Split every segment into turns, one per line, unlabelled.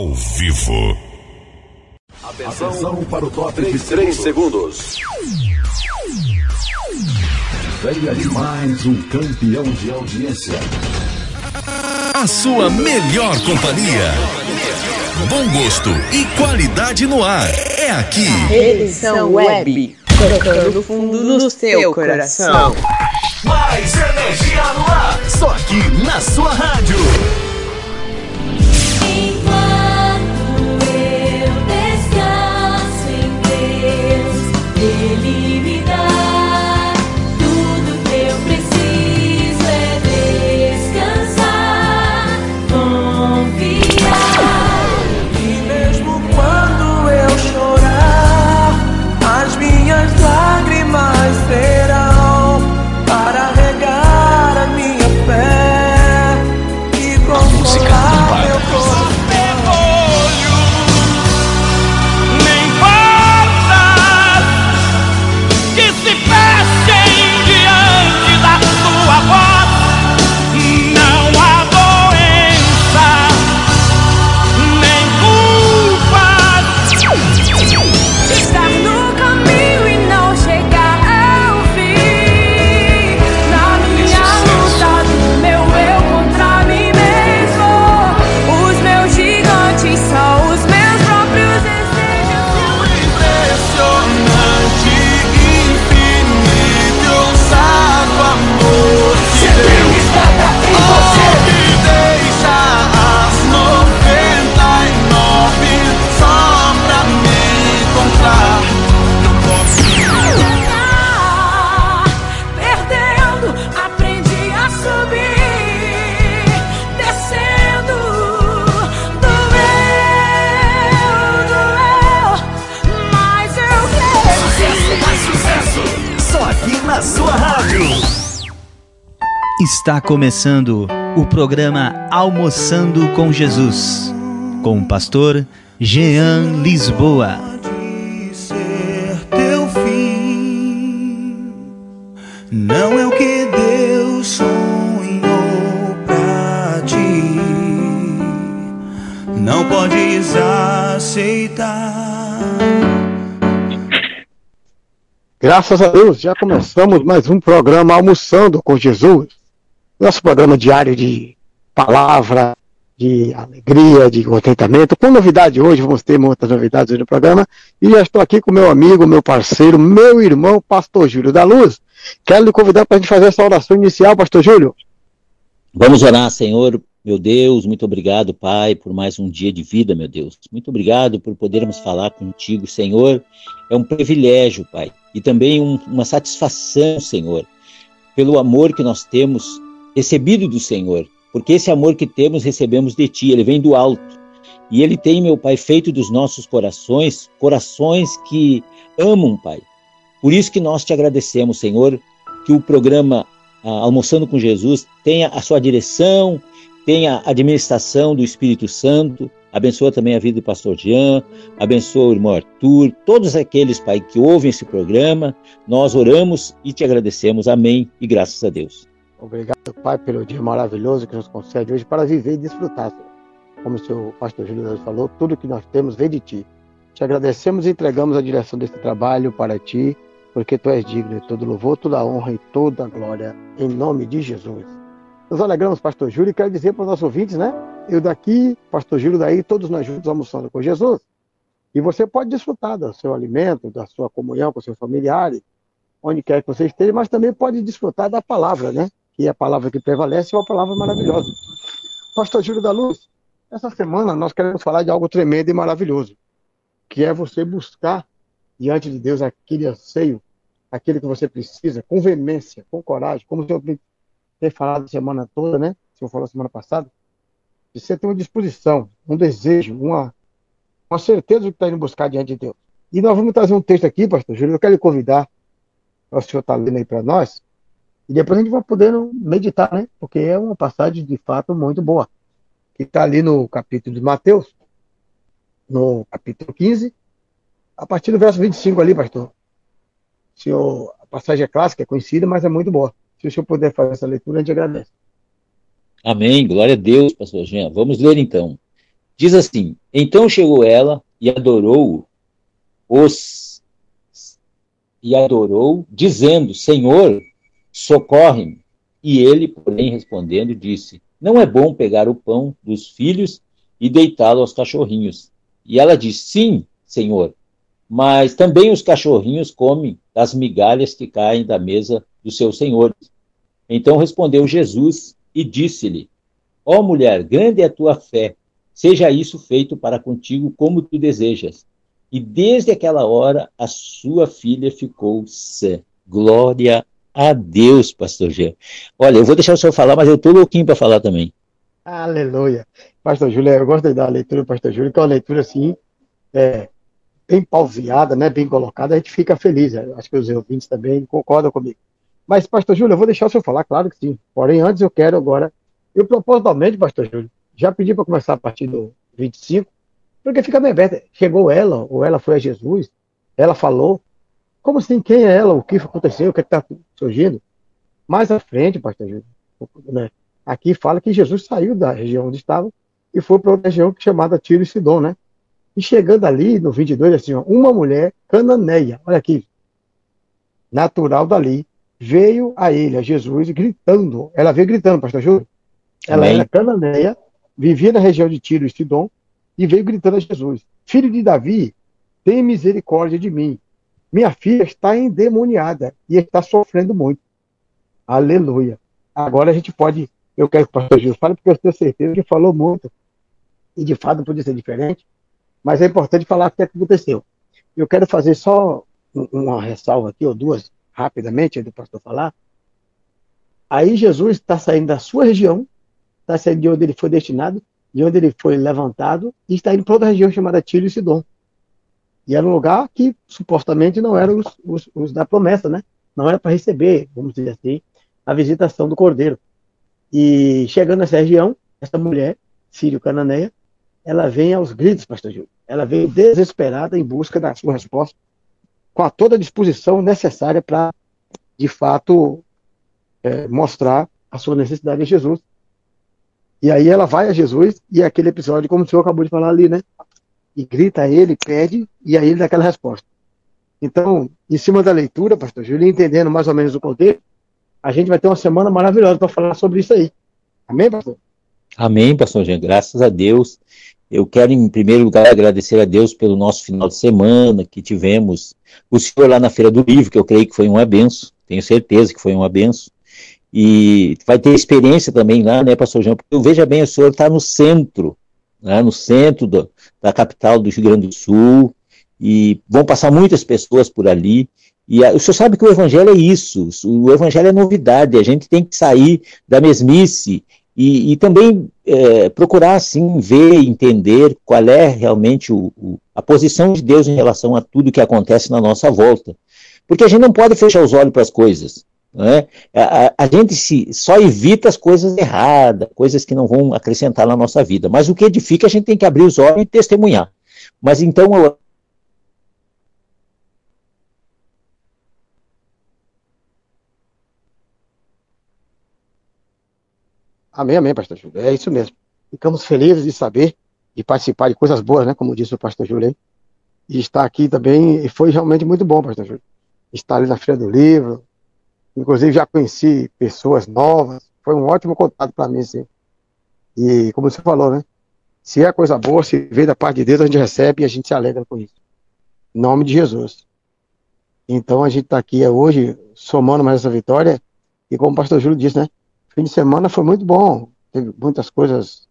ao vivo.
Atenção para o top de 3 segundos. Venha de mais um campeão de audiência.
A sua melhor companhia. Bom gosto e qualidade no ar. É aqui.
Edição Web. Tocando fundo no seu coração.
Mais energia no ar. Só aqui na sua rádio.
Está começando o programa Almoçando com Jesus, com o pastor Jean Lisboa.
de ser teu fim. Não é o que Deus sonhou pra ti. Não podes aceitar.
Graças a Deus, já começamos mais um programa Almoçando com Jesus. Nosso programa diário de palavra, de alegria, de contentamento. Com novidade hoje, vamos ter muitas novidades hoje no programa. E já estou aqui com meu amigo, meu parceiro, meu irmão, Pastor Júlio da Luz. Quero lhe convidar para a gente fazer essa oração inicial, Pastor Júlio.
Vamos orar, Senhor, meu Deus, muito obrigado, Pai, por mais um dia de vida, meu Deus. Muito obrigado por podermos falar contigo, Senhor. É um privilégio, Pai, e também um- uma satisfação, Senhor, pelo amor que nós temos recebido do Senhor, porque esse amor que temos recebemos de Ti, ele vem do alto. E ele tem, meu Pai, feito dos nossos corações, corações que amam, Pai. Por isso que nós te agradecemos, Senhor, que o programa ah, Almoçando com Jesus tenha a sua direção, tenha a administração do Espírito Santo, abençoa também a vida do pastor Jean, abençoa o irmão Arthur, todos aqueles, Pai, que ouvem esse programa, nós oramos e te agradecemos, amém, e graças a Deus.
Obrigado, Pai, pelo dia maravilhoso que nos concede hoje para viver e desfrutar, Senhor. Como o seu pastor Júlio falou, tudo que nós temos vem de Ti. Te agradecemos e entregamos a direção desse trabalho para Ti, porque Tu és digno de todo louvor, toda a honra e toda a glória, em nome de Jesus. Nos alegramos, pastor Júlio, e quero dizer para os nossos ouvintes, né? Eu daqui, pastor Júlio daí, todos nós juntos almoçando com Jesus. E você pode desfrutar do seu alimento, da sua comunhão com seus familiares, onde quer que você esteja, mas também pode desfrutar da palavra, né? É a palavra que prevalece, é uma palavra maravilhosa. Pastor Júlio da Luz, essa semana nós queremos falar de algo tremendo e maravilhoso, que é você buscar diante de Deus aquele anseio, aquele que você precisa, com veemência, com coragem, como o senhor tem falado a semana toda, né? O senhor falou semana passada, de você ter uma disposição, um desejo, uma, uma certeza do que está indo buscar diante de Deus. E nós vamos trazer um texto aqui, pastor Júlio, eu quero lhe convidar, o senhor estar lendo aí para nós, e depois a gente vai podendo meditar, né? Porque é uma passagem de fato muito boa. Que está ali no capítulo de Mateus, no capítulo 15, a partir do verso 25 ali, pastor. Senhor, a passagem é clássica, é conhecida, mas é muito boa. Se o senhor puder fazer essa leitura, a gente agradece.
Amém, glória a Deus, pastor Jean. Vamos ler então. Diz assim: Então chegou ela e adorou os e adorou, dizendo: Senhor, socorre-me. E ele, porém, respondendo, disse: Não é bom pegar o pão dos filhos e deitá-lo aos cachorrinhos. E ela disse: Sim, Senhor, mas também os cachorrinhos comem das migalhas que caem da mesa dos seus senhores. Então respondeu Jesus e disse-lhe: Ó oh, mulher, grande é a tua fé, seja isso feito para contigo como tu desejas. E desde aquela hora a sua filha ficou sã. Glória a Deus, pastor Gê. Olha, eu vou deixar o senhor falar, mas eu estou louquinho para falar também.
Aleluia. Pastor Júlio, eu gosto da leitura pastor Júlio, que é uma leitura assim, é, bem pauseada, né, bem colocada, a gente fica feliz. Acho que os ouvintes também concordam comigo. Mas, pastor Júlio, eu vou deixar o senhor falar, claro que sim. Porém, antes eu quero agora, eu propositalmente, pastor Júlio, já pedi para começar a partir do 25, porque fica bem aberto. Chegou ela, ou ela foi a Jesus, ela falou. Como assim? Quem é ela? O que aconteceu? O que é está surgindo? Mais à frente, pastor Júlio, né? aqui fala que Jesus saiu da região onde estava e foi para outra região chamada Tiro e Sidom, né? E chegando ali, no 22, assim, ó, uma mulher cananeia, olha aqui, natural dali, veio a ele, a Jesus, gritando. Ela veio gritando, pastor Júlio. Ela Amém. era cananeia, vivia na região de Tiro e Sidom, e veio gritando a Jesus: Filho de Davi, tem misericórdia de mim. Minha filha está endemoniada e está sofrendo muito. Aleluia. Agora a gente pode. Eu quero que o pastor Gil fale, porque eu tenho certeza que falou muito. E de fato podia ser diferente. Mas é importante falar o que aconteceu. Eu quero fazer só uma ressalva aqui, ou duas, rapidamente, antes do pastor falar. Aí Jesus está saindo da sua região, está saindo de onde ele foi destinado, de onde ele foi levantado, e está indo para outra região chamada Tiro e Sidom. E era um lugar que supostamente não eram os, os, os da promessa, né? Não era para receber, vamos dizer assim, a visitação do Cordeiro. E chegando nessa região, essa mulher, sírio-cananeia, ela vem aos gritos, pastor Júlio. Ela vem desesperada em busca da sua resposta, com a toda a disposição necessária para, de fato, é, mostrar a sua necessidade em Jesus e aí ela vai a Jesus, e é aquele episódio, como o senhor acabou de falar ali, né? E grita a ele, pede, e aí ele dá aquela resposta. Então, em cima da leitura, pastor Júlio, entendendo mais ou menos o contexto, a gente vai ter uma semana maravilhosa para falar sobre isso aí. Amém, pastor?
Amém, pastor Jean. Graças a Deus. Eu quero, em primeiro lugar, agradecer a Deus pelo nosso final de semana que tivemos. O senhor lá na Feira do Livro, que eu creio que foi uma benção. Tenho certeza que foi uma benção e vai ter experiência também lá, né, pastor João? Porque veja bem, o senhor está no centro, né, no centro do, da capital do Rio Grande do Sul, e vão passar muitas pessoas por ali. E a, o senhor sabe que o evangelho é isso, o evangelho é novidade, a gente tem que sair da mesmice e, e também é, procurar, assim, ver, entender qual é realmente o, o, a posição de Deus em relação a tudo que acontece na nossa volta. Porque a gente não pode fechar os olhos para as coisas. Né? A, a, gente se, só evita as coisas erradas, coisas que não vão acrescentar na nossa vida. Mas o que edifica, a gente tem que abrir os olhos e testemunhar. Mas então eu,
Amém, amém, pastor Júlio. É isso mesmo. Ficamos felizes de saber e participar de coisas boas, né? Como disse o pastor Júlio. E estar aqui também foi realmente muito bom, pastor Júlio. Estar ali na Feira do Livro, Inclusive já conheci pessoas novas, foi um ótimo contato para mim, sim. E como você falou, né? Se é coisa boa, se vem da parte de Deus, a gente recebe e a gente se alegra com isso. Em nome de Jesus. Então a gente está aqui hoje somando mais essa vitória. E como o pastor Júlio disse, né? Fim de semana foi muito bom. Teve muitas coisas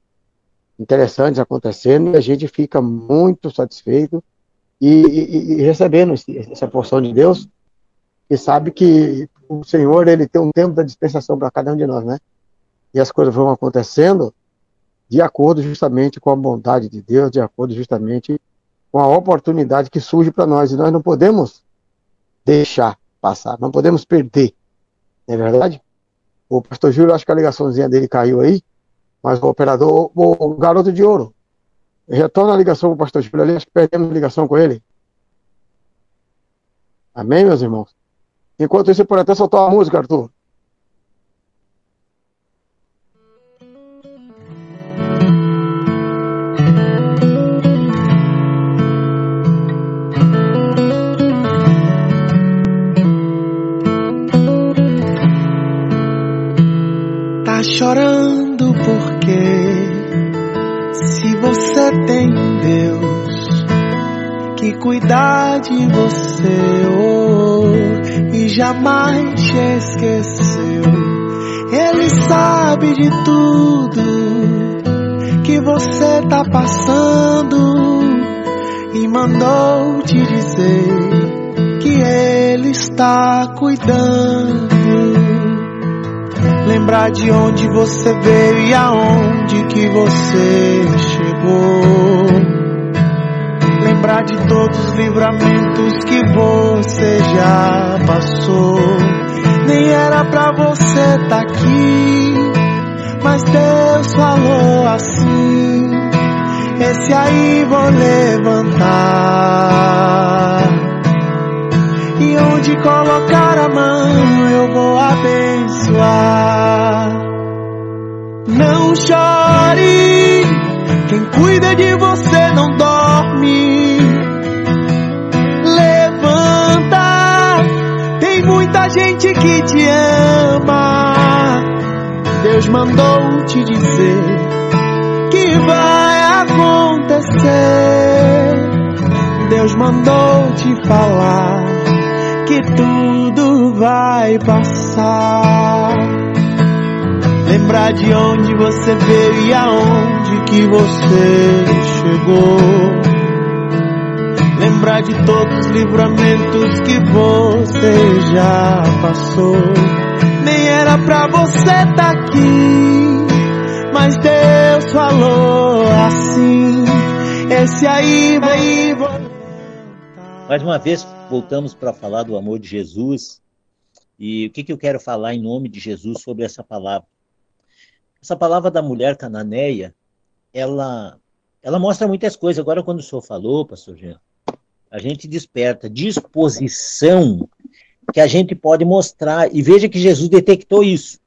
interessantes acontecendo e a gente fica muito satisfeito e, e, e recebendo esse, essa porção de Deus e sabe que o Senhor ele tem um tempo da dispensação para cada um de nós, né? E as coisas vão acontecendo de acordo justamente com a bondade de Deus, de acordo justamente com a oportunidade que surge para nós. E nós não podemos deixar passar, não podemos perder. Não é verdade? O pastor Júlio, acho que a ligaçãozinha dele caiu aí, mas o operador, o, garoto de ouro, retorna a ligação com o pastor Júlio ali, acho que perdemos a ligação com ele. Amém, meus irmãos? Enquanto isso, pode até soltar uma música, Arthur.
Tá chorando porque se você tem Deus que cuidar de você hoje jamais te esqueceu. Ele sabe de tudo que você tá passando e mandou te dizer que Ele está cuidando. Lembrar de onde você veio e aonde que você chegou. Lembrar de todos os livramentos que você já passou. Nem era pra você tá aqui, mas Deus falou assim. Esse aí vou levantar. E onde colocar a mão eu vou abençoar. Não chore, quem cuida de você não dorme. Gente que te ama. Deus mandou te dizer que vai acontecer. Deus mandou te falar que tudo vai passar. Lembrar de onde você veio e aonde que você chegou. Lembrar de todos os livramentos que você já passou. Nem era pra você tá aqui, mas Deus falou assim. Esse aí vai.
Mais uma vez, voltamos para falar do amor de Jesus. E o que, que eu quero falar em nome de Jesus sobre essa palavra? Essa palavra da mulher cananeia, ela, ela mostra muitas coisas. Agora, quando o senhor falou, pastor Jean, a gente desperta disposição que a gente pode mostrar. E veja que Jesus detectou isso.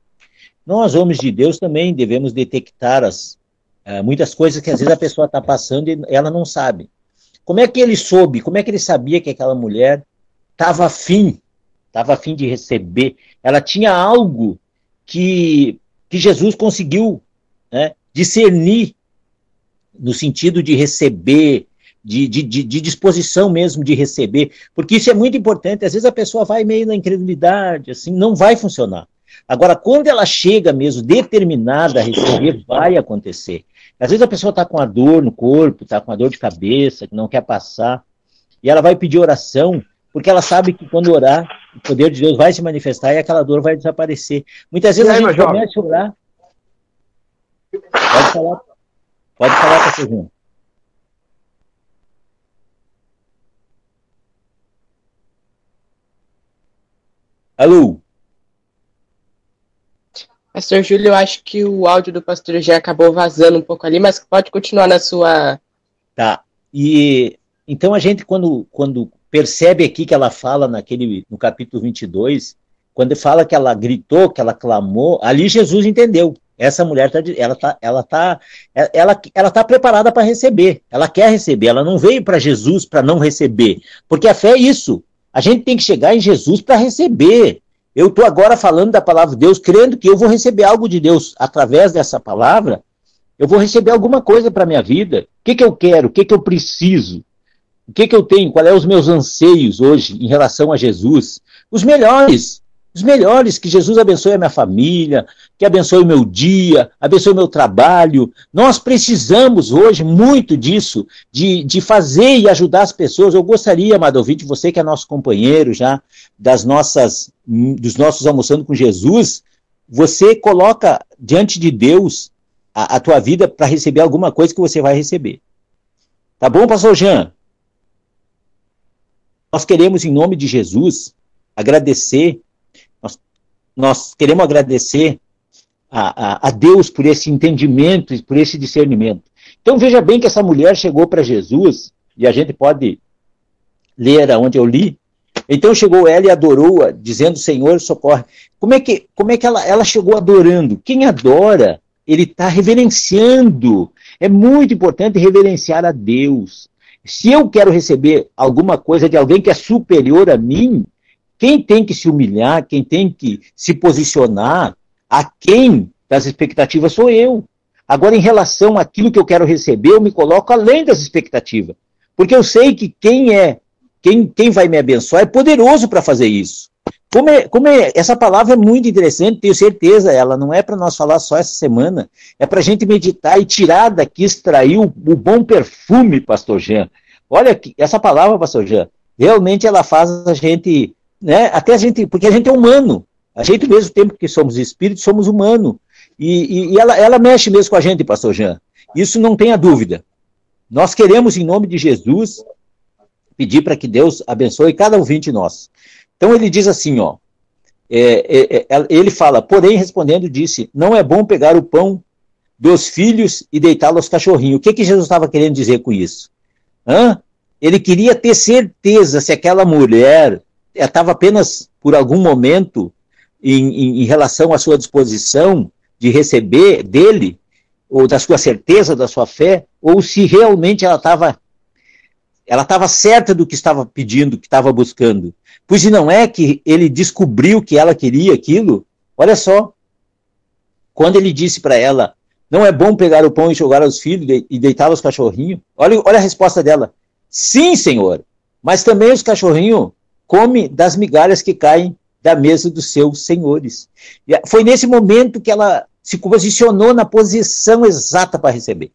Nós, homens de Deus, também devemos detectar as, uh, muitas coisas que às vezes a pessoa está passando e ela não sabe. Como é que ele soube? Como é que ele sabia que aquela mulher estava afim, estava afim de receber? Ela tinha algo que, que Jesus conseguiu né, discernir no sentido de receber, de, de, de, disposição mesmo de receber, porque isso é muito importante. Às vezes a pessoa vai meio na incredulidade, assim, não vai funcionar. Agora, quando ela chega mesmo determinada a receber, vai acontecer. Às vezes a pessoa está com a dor no corpo, está com a dor de cabeça, que não quer passar, e ela vai pedir oração, porque ela sabe que quando orar, o poder de Deus vai se manifestar e aquela dor vai desaparecer. Muitas vezes aí, a gente começa a orar. Pode falar, pode falar, pastor Alô?
Pastor Júlio, eu acho que o áudio do pastor já acabou vazando um pouco ali, mas pode continuar na sua.
Tá. E então a gente, quando, quando percebe aqui que ela fala naquele, no capítulo 22, quando fala que ela gritou, que ela clamou, ali Jesus entendeu. Essa mulher tá, ela tá, ela tá, ela, ela tá preparada para receber. Ela quer receber. Ela não veio para Jesus para não receber, porque a fé é isso. A gente tem que chegar em Jesus para receber. Eu estou agora falando da palavra de Deus, crendo que eu vou receber algo de Deus através dessa palavra. Eu vou receber alguma coisa para a minha vida. O que, que eu quero? O que, que eu preciso? O que, que eu tenho? Quais são os meus anseios hoje em relação a Jesus? Os melhores. Os melhores. Que Jesus abençoe a minha família, que abençoe meu dia, abençoe meu trabalho. Nós precisamos hoje muito disso, de, de fazer e ajudar as pessoas. Eu gostaria, amado você que é nosso companheiro já, das nossas, dos nossos almoçando com Jesus, você coloca diante de Deus a, a tua vida para receber alguma coisa que você vai receber. Tá bom, pastor Jean? Nós queremos, em nome de Jesus, agradecer, nós, nós queremos agradecer a, a, a, Deus por esse entendimento e por esse discernimento. Então veja bem que essa mulher chegou para Jesus, e a gente pode ler aonde eu li, então chegou ela e adorou-a, dizendo, Senhor, socorre. Como é que, como é que ela, ela chegou adorando? Quem adora, ele está reverenciando. É muito importante reverenciar a Deus. Se eu quero receber alguma coisa de alguém que é superior a mim, quem tem que se humilhar, quem tem que se posicionar, a quem das expectativas sou eu. Agora, em relação àquilo que eu quero receber, eu me coloco além das expectativas. Porque eu sei que quem é, quem, quem vai me abençoar é poderoso para fazer isso. Como é, como é, essa palavra é muito interessante, tenho certeza, ela não é para nós falar só essa semana, é para a gente meditar e tirar daqui, extrair o, o bom perfume, pastor Jean. Olha, essa palavra, pastor Jean, realmente ela faz a gente, né, até a gente, porque a gente é humano, a gente, mesmo tempo que somos espíritos, somos humanos. E, e, e, ela, ela mexe mesmo com a gente, pastor Jean. Isso não tenha dúvida. Nós queremos, em nome de Jesus, pedir para que Deus abençoe cada ouvinte nosso. Então ele diz assim, ó, é, é, é, ele fala, porém, respondendo, disse, não é bom pegar o pão dos filhos e deitá-lo aos cachorrinhos. O que, que Jesus estava querendo dizer com isso? Hã? Ele queria ter certeza se aquela mulher estava apenas por algum momento em, em, em relação à sua disposição de receber dele, ou da sua certeza, da sua fé, ou se realmente ela estava ela estava certa do que estava pedindo, que estava buscando. Pois não é que ele descobriu que ela queria aquilo? Olha só, quando ele disse para ela, não é bom pegar o pão e jogar aos filhos e deitá-los aos cachorrinhos? Olha, olha a resposta dela. Sim, senhor, mas também os cachorrinhos comem das migalhas que caem da mesa dos seus senhores. Foi nesse momento que ela se posicionou na posição exata para receber.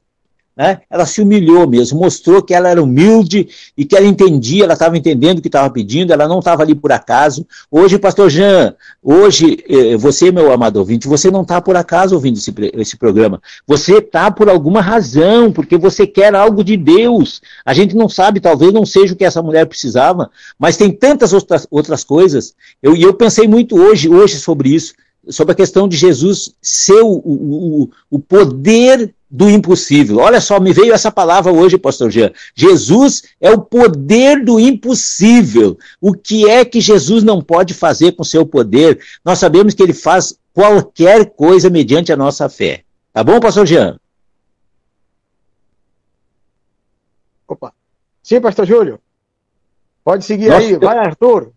Né? Ela se humilhou mesmo, mostrou que ela era humilde e que ela entendia, ela estava entendendo o que estava pedindo, ela não estava ali por acaso. Hoje, pastor Jean, hoje, eh, você, meu amado ouvinte, você não está por acaso ouvindo esse, esse programa. Você está por alguma razão, porque você quer algo de Deus. A gente não sabe, talvez não seja o que essa mulher precisava, mas tem tantas outras, outras coisas. Eu, e eu pensei muito hoje, hoje sobre isso sobre a questão de Jesus ser o, o, o poder do impossível. Olha só, me veio essa palavra hoje, pastor Jean. Jesus é o poder do impossível. O que é que Jesus não pode fazer com seu poder? Nós sabemos que ele faz qualquer coisa mediante a nossa fé. Tá bom, pastor Jean?
Opa. Sim, pastor Júlio. Pode seguir Nossa, aí. Vai, Arthur.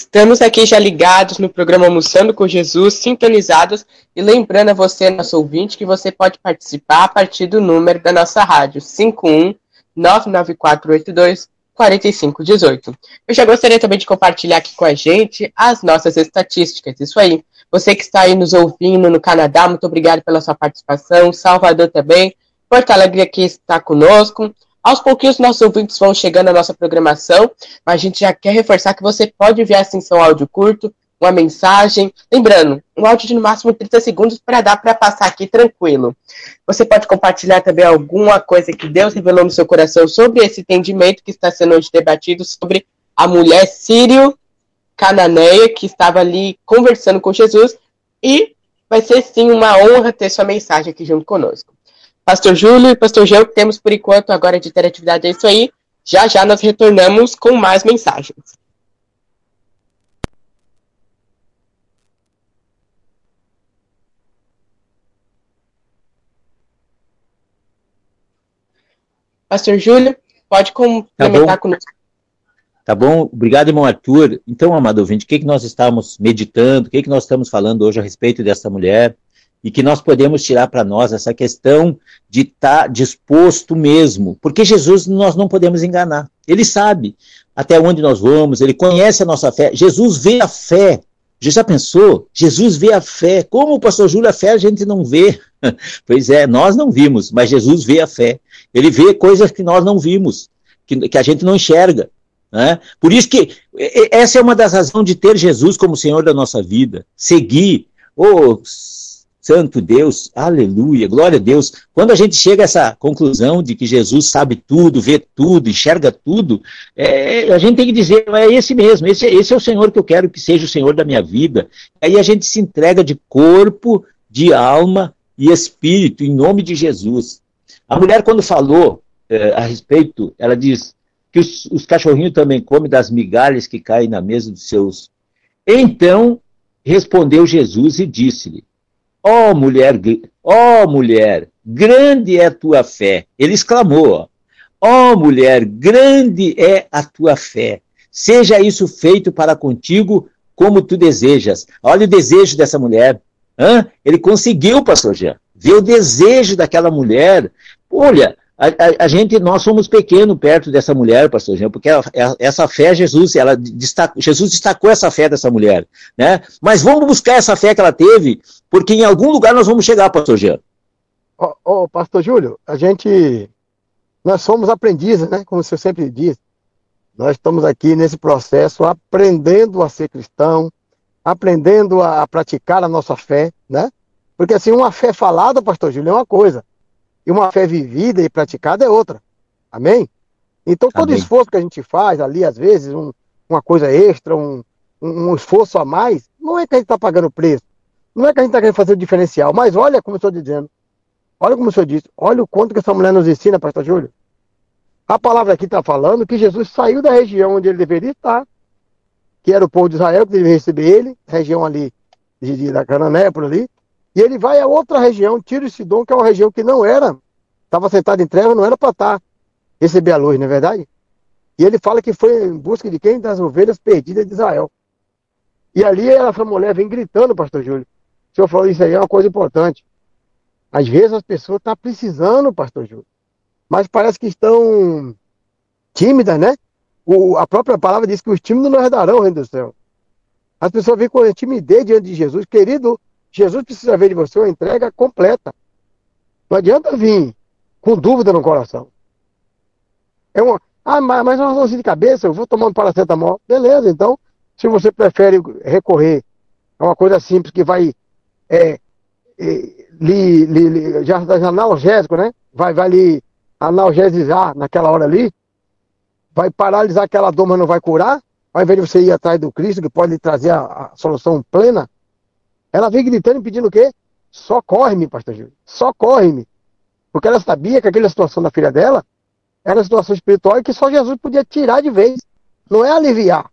Estamos aqui já ligados no programa Almoçando com Jesus, sintonizados, e lembrando a você, nosso ouvinte, que você pode participar a partir do número da nossa rádio, 51 99482 4518. Eu já gostaria também de compartilhar aqui com a gente as nossas estatísticas. Isso aí. Você que está aí nos ouvindo no Canadá, muito obrigado pela sua participação. Salvador também. Porto Alegre aqui está conosco. Aos pouquinhos, nossos ouvintes vão chegando à nossa programação, mas a gente já quer reforçar que você pode enviar assim seu áudio curto, uma mensagem. Lembrando, um áudio de no máximo 30 segundos para dar para passar aqui tranquilo. Você pode compartilhar também alguma coisa que Deus revelou no seu coração sobre esse entendimento que está sendo hoje debatido sobre a mulher sírio cananeia que estava ali conversando com Jesus e vai ser sim uma honra ter sua mensagem aqui junto conosco. Pastor Júlio e Pastor Gel, que temos por enquanto agora de interatividade é isso aí. Já já nós retornamos com mais mensagens. Pastor Júlio, pode complementar
tá
conosco.
Tá bom? Obrigado, irmão Arthur. Então, amado ouvinte, o que, que nós estamos meditando, o que, que nós estamos falando hoje a respeito dessa mulher? E que nós podemos tirar para nós essa questão de estar tá disposto mesmo, porque Jesus nós não podemos enganar. Ele sabe até onde nós vamos, ele conhece a nossa fé. Jesus vê a fé. Você já pensou? Jesus vê a fé. Como o pastor Júlio, a fé a gente não vê. pois é, nós não vimos, mas Jesus vê a fé. Ele vê coisas que nós não vimos, que, que a gente não enxerga. Né? Por isso que essa é uma das razões de ter Jesus como Senhor da nossa vida. Seguir, ou oh, Santo Deus, aleluia, glória a Deus. Quando a gente chega a essa conclusão de que Jesus sabe tudo, vê tudo, enxerga tudo, é, a gente tem que dizer, é esse mesmo, esse, esse é o Senhor que eu quero que seja o Senhor da minha vida. Aí a gente se entrega de corpo, de alma e espírito, em nome de Jesus. A mulher, quando falou é, a respeito, ela diz que os, os cachorrinhos também comem das migalhas que caem na mesa dos seus. Então respondeu Jesus e disse-lhe: Ó oh, mulher, ó oh, mulher, grande é a tua fé. Ele exclamou, ó oh, mulher, grande é a tua fé. Seja isso feito para contigo como tu desejas. Olha o desejo dessa mulher. Hã? Ele conseguiu, pastor Jean, ver o desejo daquela mulher. Olha, a, a, a, gente, nós somos pequenos perto dessa mulher, pastor Jean, porque ela, essa fé, Jesus, ela destacou, Jesus destacou essa fé dessa mulher, né? Mas vamos buscar essa fé que ela teve, porque em algum lugar nós vamos chegar, pastor Jean.
Ô, oh, pastor Júlio, a gente, nós somos aprendizes, né? Como você sempre diz. Nós estamos aqui nesse processo aprendendo a ser cristão, aprendendo a, praticar a nossa fé, né? Porque assim, uma fé falada, pastor Júlio, é uma coisa. E uma fé vivida e praticada é outra. Amém? Então, todo Amém. esforço que a gente faz ali, às vezes, um, uma coisa extra, um, um, esforço a mais, não é que a gente está pagando preço. Não é que a gente está querendo fazer o diferencial. Mas olha, como eu estou dizendo, olha como o senhor disse, olha o quanto que essa mulher nos ensina, pastor Júlio. A palavra aqui está falando que Jesus saiu da região onde ele deveria estar, que era o povo de Israel que deveria receber ele, região ali de, da Canané, por ali, e ele vai a outra região, Tiro e Sidom, que é uma região que não era, estava sentado em treva, não era para estar, tá, receber a luz, não é verdade? E ele fala que foi em busca de quem? Das ovelhas perdidas de Israel. E ali essa mulher vem gritando, pastor Júlio. Senhor falou isso aí, é uma coisa importante. Às vezes as pessoas estão tá precisando, pastor Júlio, mas parece que estão tímidas, né? O, a própria palavra diz que os tímidos não herdarão o reino do céu. As pessoas vêm com timidez diante de Jesus. Querido, Jesus precisa ver de você uma entrega completa. Não adianta vir com dúvida no coração. É uma, ah, mas, mas uma dor de cabeça, eu vou tomar um paracetamol. Beleza, então, se você prefere recorrer a uma coisa simples que vai é, é, li, li, já, já analgésico, né? Vai, vai lhe analgesizar naquela hora ali, vai paralisar aquela dor, mas não vai curar, ao invés de você ir atrás do Cristo, que pode lhe trazer a, a solução plena, ela veio gritando e pedindo o quê? Socorre-me, pastor Júlio. Socorre-me. Porque ela sabia que aquela situação da filha dela era uma situação espiritual que só Jesus podia tirar de vez. Não é aliviar.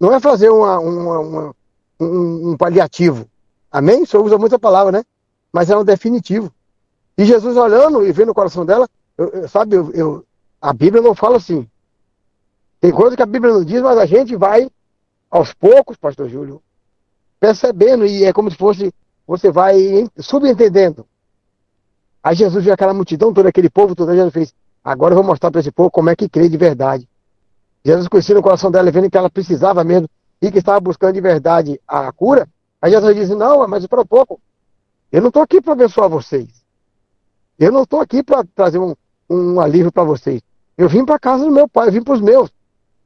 Não é fazer uma, uma, uma, um, um, paliativo. Amém? O senhor usa muita palavra, né? Mas é um definitivo. E Jesus olhando e vendo o coração dela, eu, eu, sabe, eu, eu, a Bíblia não fala assim. Tem coisa que a Bíblia não diz, mas a gente vai aos poucos, pastor Júlio, percebendo, e é como se fosse, você vai subentendendo. Aí Jesus viu aquela multidão, todo aquele povo, todo Jesus fez, agora eu vou mostrar para esse povo como é que crê de verdade. Jesus conhecia no coração dela, vendo que ela precisava mesmo, e que estava buscando de verdade a cura. Aí Jesus disse, não, mas para pouco, eu não estou aqui para abençoar vocês. Eu não estou aqui para trazer um, um alívio para vocês. Eu vim para casa do meu pai, eu vim para os meus.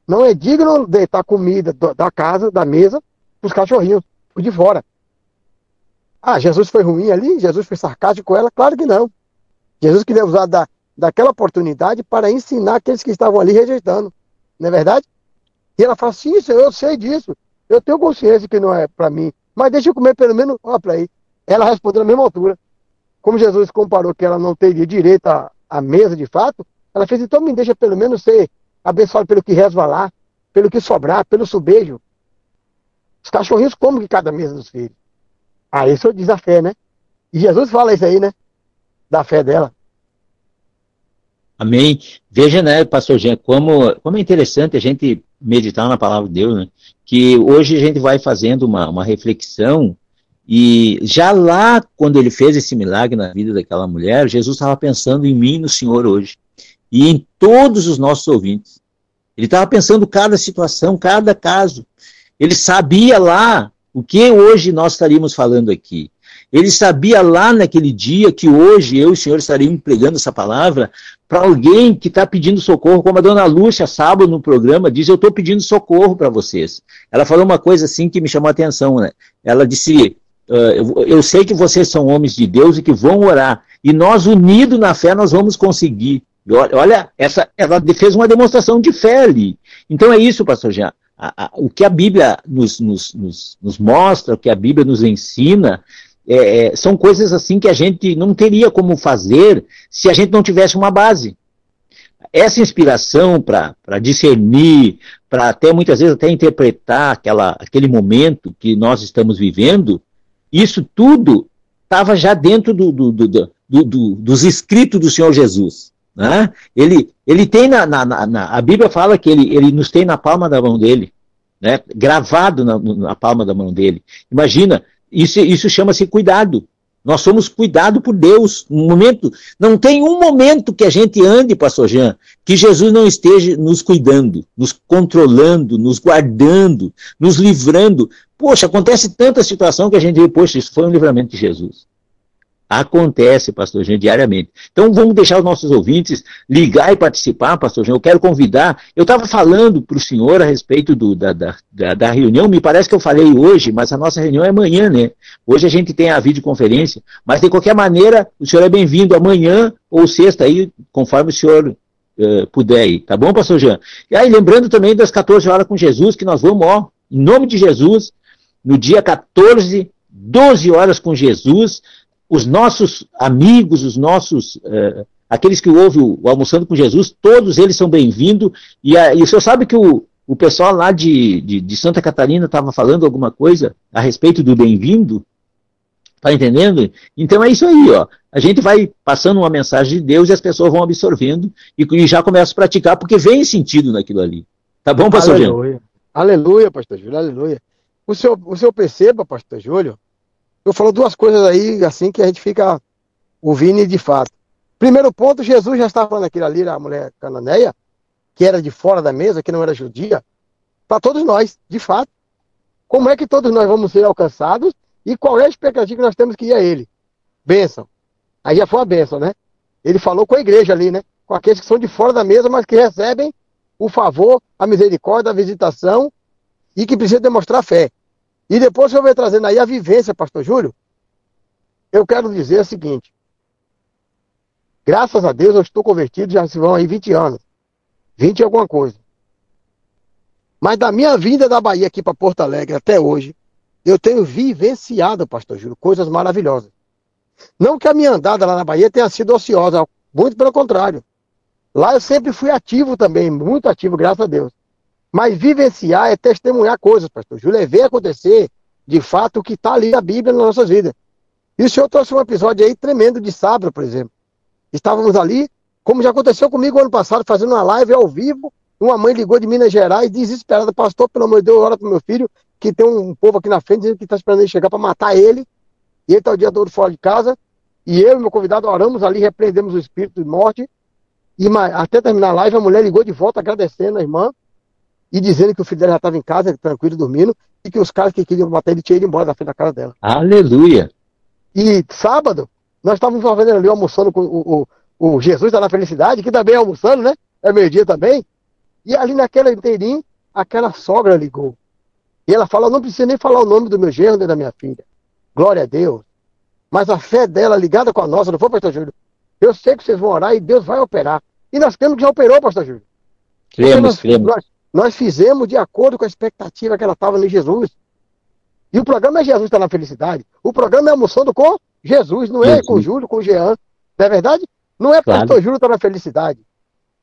Não é digno deitar comida da casa, da mesa, para os cachorrinhos de fora. Ah, Jesus foi ruim ali? Jesus foi sarcástico com ela? Claro que não. Jesus queria usar da, daquela oportunidade para ensinar aqueles que estavam ali rejeitando. Não é verdade? E ela fala, sim, eu sei disso. Eu tenho consciência que não é para mim. Mas deixa eu comer pelo menos, olha para aí. Ela respondeu na mesma altura. Como Jesus comparou que ela não teria direito à, à mesa de fato, ela fez, então me deixa pelo menos ser abençoado pelo que resvalar, pelo que sobrar, pelo subejo. Os cachorrinhos comem de cada mesa dos filhos. Aí isso diz a fé, né? E Jesus fala isso aí, né? Da fé dela.
Amém. Veja, né, pastor Jean, como, como é interessante a gente meditar na palavra de Deus, né? Que hoje a gente vai fazendo uma, uma reflexão e já lá, quando ele fez esse milagre na vida daquela mulher, Jesus estava pensando em mim, no Senhor, hoje. E em todos os nossos ouvintes. Ele estava pensando cada situação, cada caso. Ele sabia lá o que hoje nós estaríamos falando aqui. Ele sabia lá naquele dia que hoje eu e o senhor estaríamos pregando essa palavra para alguém que está pedindo socorro, como a dona Lúcia, sábado no programa, diz: Eu estou pedindo socorro para vocês. Ela falou uma coisa assim que me chamou a atenção. Né? Ela disse: eu, eu sei que vocês são homens de Deus e que vão orar, e nós, unidos na fé, nós vamos conseguir. Olha, essa, ela fez uma demonstração de fé ali. Então é isso, pastor Jean a, a, o que a Bíblia nos, nos, nos, nos, mostra, o que a Bíblia nos ensina, é, é, são coisas assim que a gente não teria como fazer se a gente não tivesse uma base. Essa inspiração para discernir, para até muitas vezes até interpretar aquela, aquele momento que nós estamos vivendo, isso tudo estava já dentro do, do, do, do, dos escritos do Senhor Jesus. Né? Ele, ele tem na, na, na, a Bíblia fala que ele, ele nos tem na palma da mão dele, né? gravado na, na palma da mão dele. Imagina, Isso, isso chama-se cuidado. Nós somos cuidados por Deus. Um momento, não tem um momento que a gente ande, pastor Jean, que Jesus não esteja nos cuidando, nos controlando, nos guardando, nos livrando. Poxa, acontece tanta situação que a gente vê, poxa, isso foi um livramento de Jesus. Acontece, pastor Jean, diariamente. Então vamos deixar os nossos ouvintes ligar e participar, pastor Jean. Eu quero convidar. Eu estava falando para o senhor a respeito do, da, da, da, reunião, me parece que eu falei hoje, mas a nossa reunião é amanhã, né? Hoje a gente tem a videoconferência, mas de qualquer maneira, o senhor é bem-vindo amanhã ou sexta aí, conforme o senhor uh, puder aí. Tá bom, pastor Jean? E aí, lembrando também das 14 horas com Jesus, que nós vamos, ó, em nome de Jesus, no dia 14, 12 horas com Jesus os nossos amigos, os nossos, uh, aqueles que ouvem o, o, Almoçando com Jesus, todos eles são bem-vindos. E, e o senhor sabe que o, o pessoal lá de, de, de Santa Catarina estava falando alguma coisa a respeito do bem-vindo? Tá entendendo? Então é isso aí, ó. A gente vai passando uma mensagem de Deus e as pessoas vão absorvendo e, e já começam a praticar, porque vem sentido naquilo ali. Tá bom, pastor
Aleluia. Júlio? Aleluia, pastor Júlio, aleluia. O senhor, o senhor perceba, pastor Júlio, eu falo duas coisas aí, assim, que a gente fica ouvindo de fato. Primeiro ponto, Jesus já estava falando aquilo ali, a mulher cananeia, que era de fora da mesa, que não era judia, para todos nós, de fato. Como é que todos nós vamos ser alcançados e qual é a expectativa que nós temos que ir a Ele? Bênção. Aí já foi a bênção, né? Ele falou com a igreja ali, né? Com aqueles que são de fora da mesa, mas que recebem o favor, a misericórdia, a visitação e que precisam demonstrar fé. E depois que eu venho trazendo aí a vivência, pastor Júlio, eu quero dizer o seguinte. Graças a Deus eu estou convertido, já se vão aí 20 anos. 20 e alguma coisa. Mas da minha vinda da Bahia aqui para Porto Alegre até hoje, eu tenho vivenciado, pastor Júlio, coisas maravilhosas. Não que a minha andada lá na Bahia tenha sido ociosa, muito pelo contrário. Lá eu sempre fui ativo também, muito ativo, graças a Deus. Mas vivenciar é testemunhar coisas, pastor. Júlio, é ver acontecer, de fato, o que está ali na Bíblia nas nossas vidas. E o senhor trouxe um episódio aí tremendo de sábado, por exemplo. Estávamos ali, como já aconteceu comigo ano passado, fazendo uma live ao vivo, uma mãe ligou de Minas Gerais, desesperada, pastor, pelo amor de Deus, ora para meu filho, que tem um povo aqui na frente dizendo que está esperando ele chegar para matar ele, e ele está o dia todo fora de casa, e eu e meu convidado oramos ali, repreendemos o espírito de morte, e até terminar a live, a mulher ligou de volta agradecendo a irmã, e dizendo que o filho dela já estava em casa, tranquilo, dormindo, e que os caras que queriam matar ele tinham ido embora da frente da casa dela.
Aleluia!
E sábado, nós estávamos ali almoçando com o, o, o Jesus da Felicidade, que também é almoçando, né? É meio-dia também. E ali naquela inteirinha, aquela sogra ligou. E ela fala: não precisa nem falar o nome do meu genro nem da minha filha. Glória a Deus. Mas a fé dela ligada com a nossa, não foi, pastor Júlio? Eu sei que vocês vão orar e Deus vai operar. E nós temos que já operou, pastor Júlio.
Cremos, cremos.
Nós, nós fizemos de acordo com a expectativa que ela estava em Jesus. E o programa é Jesus está na felicidade. O programa é almoçando com Jesus, não é com Júlio, com Jean. Não é verdade? Não é claro. pastor Júlio está na felicidade.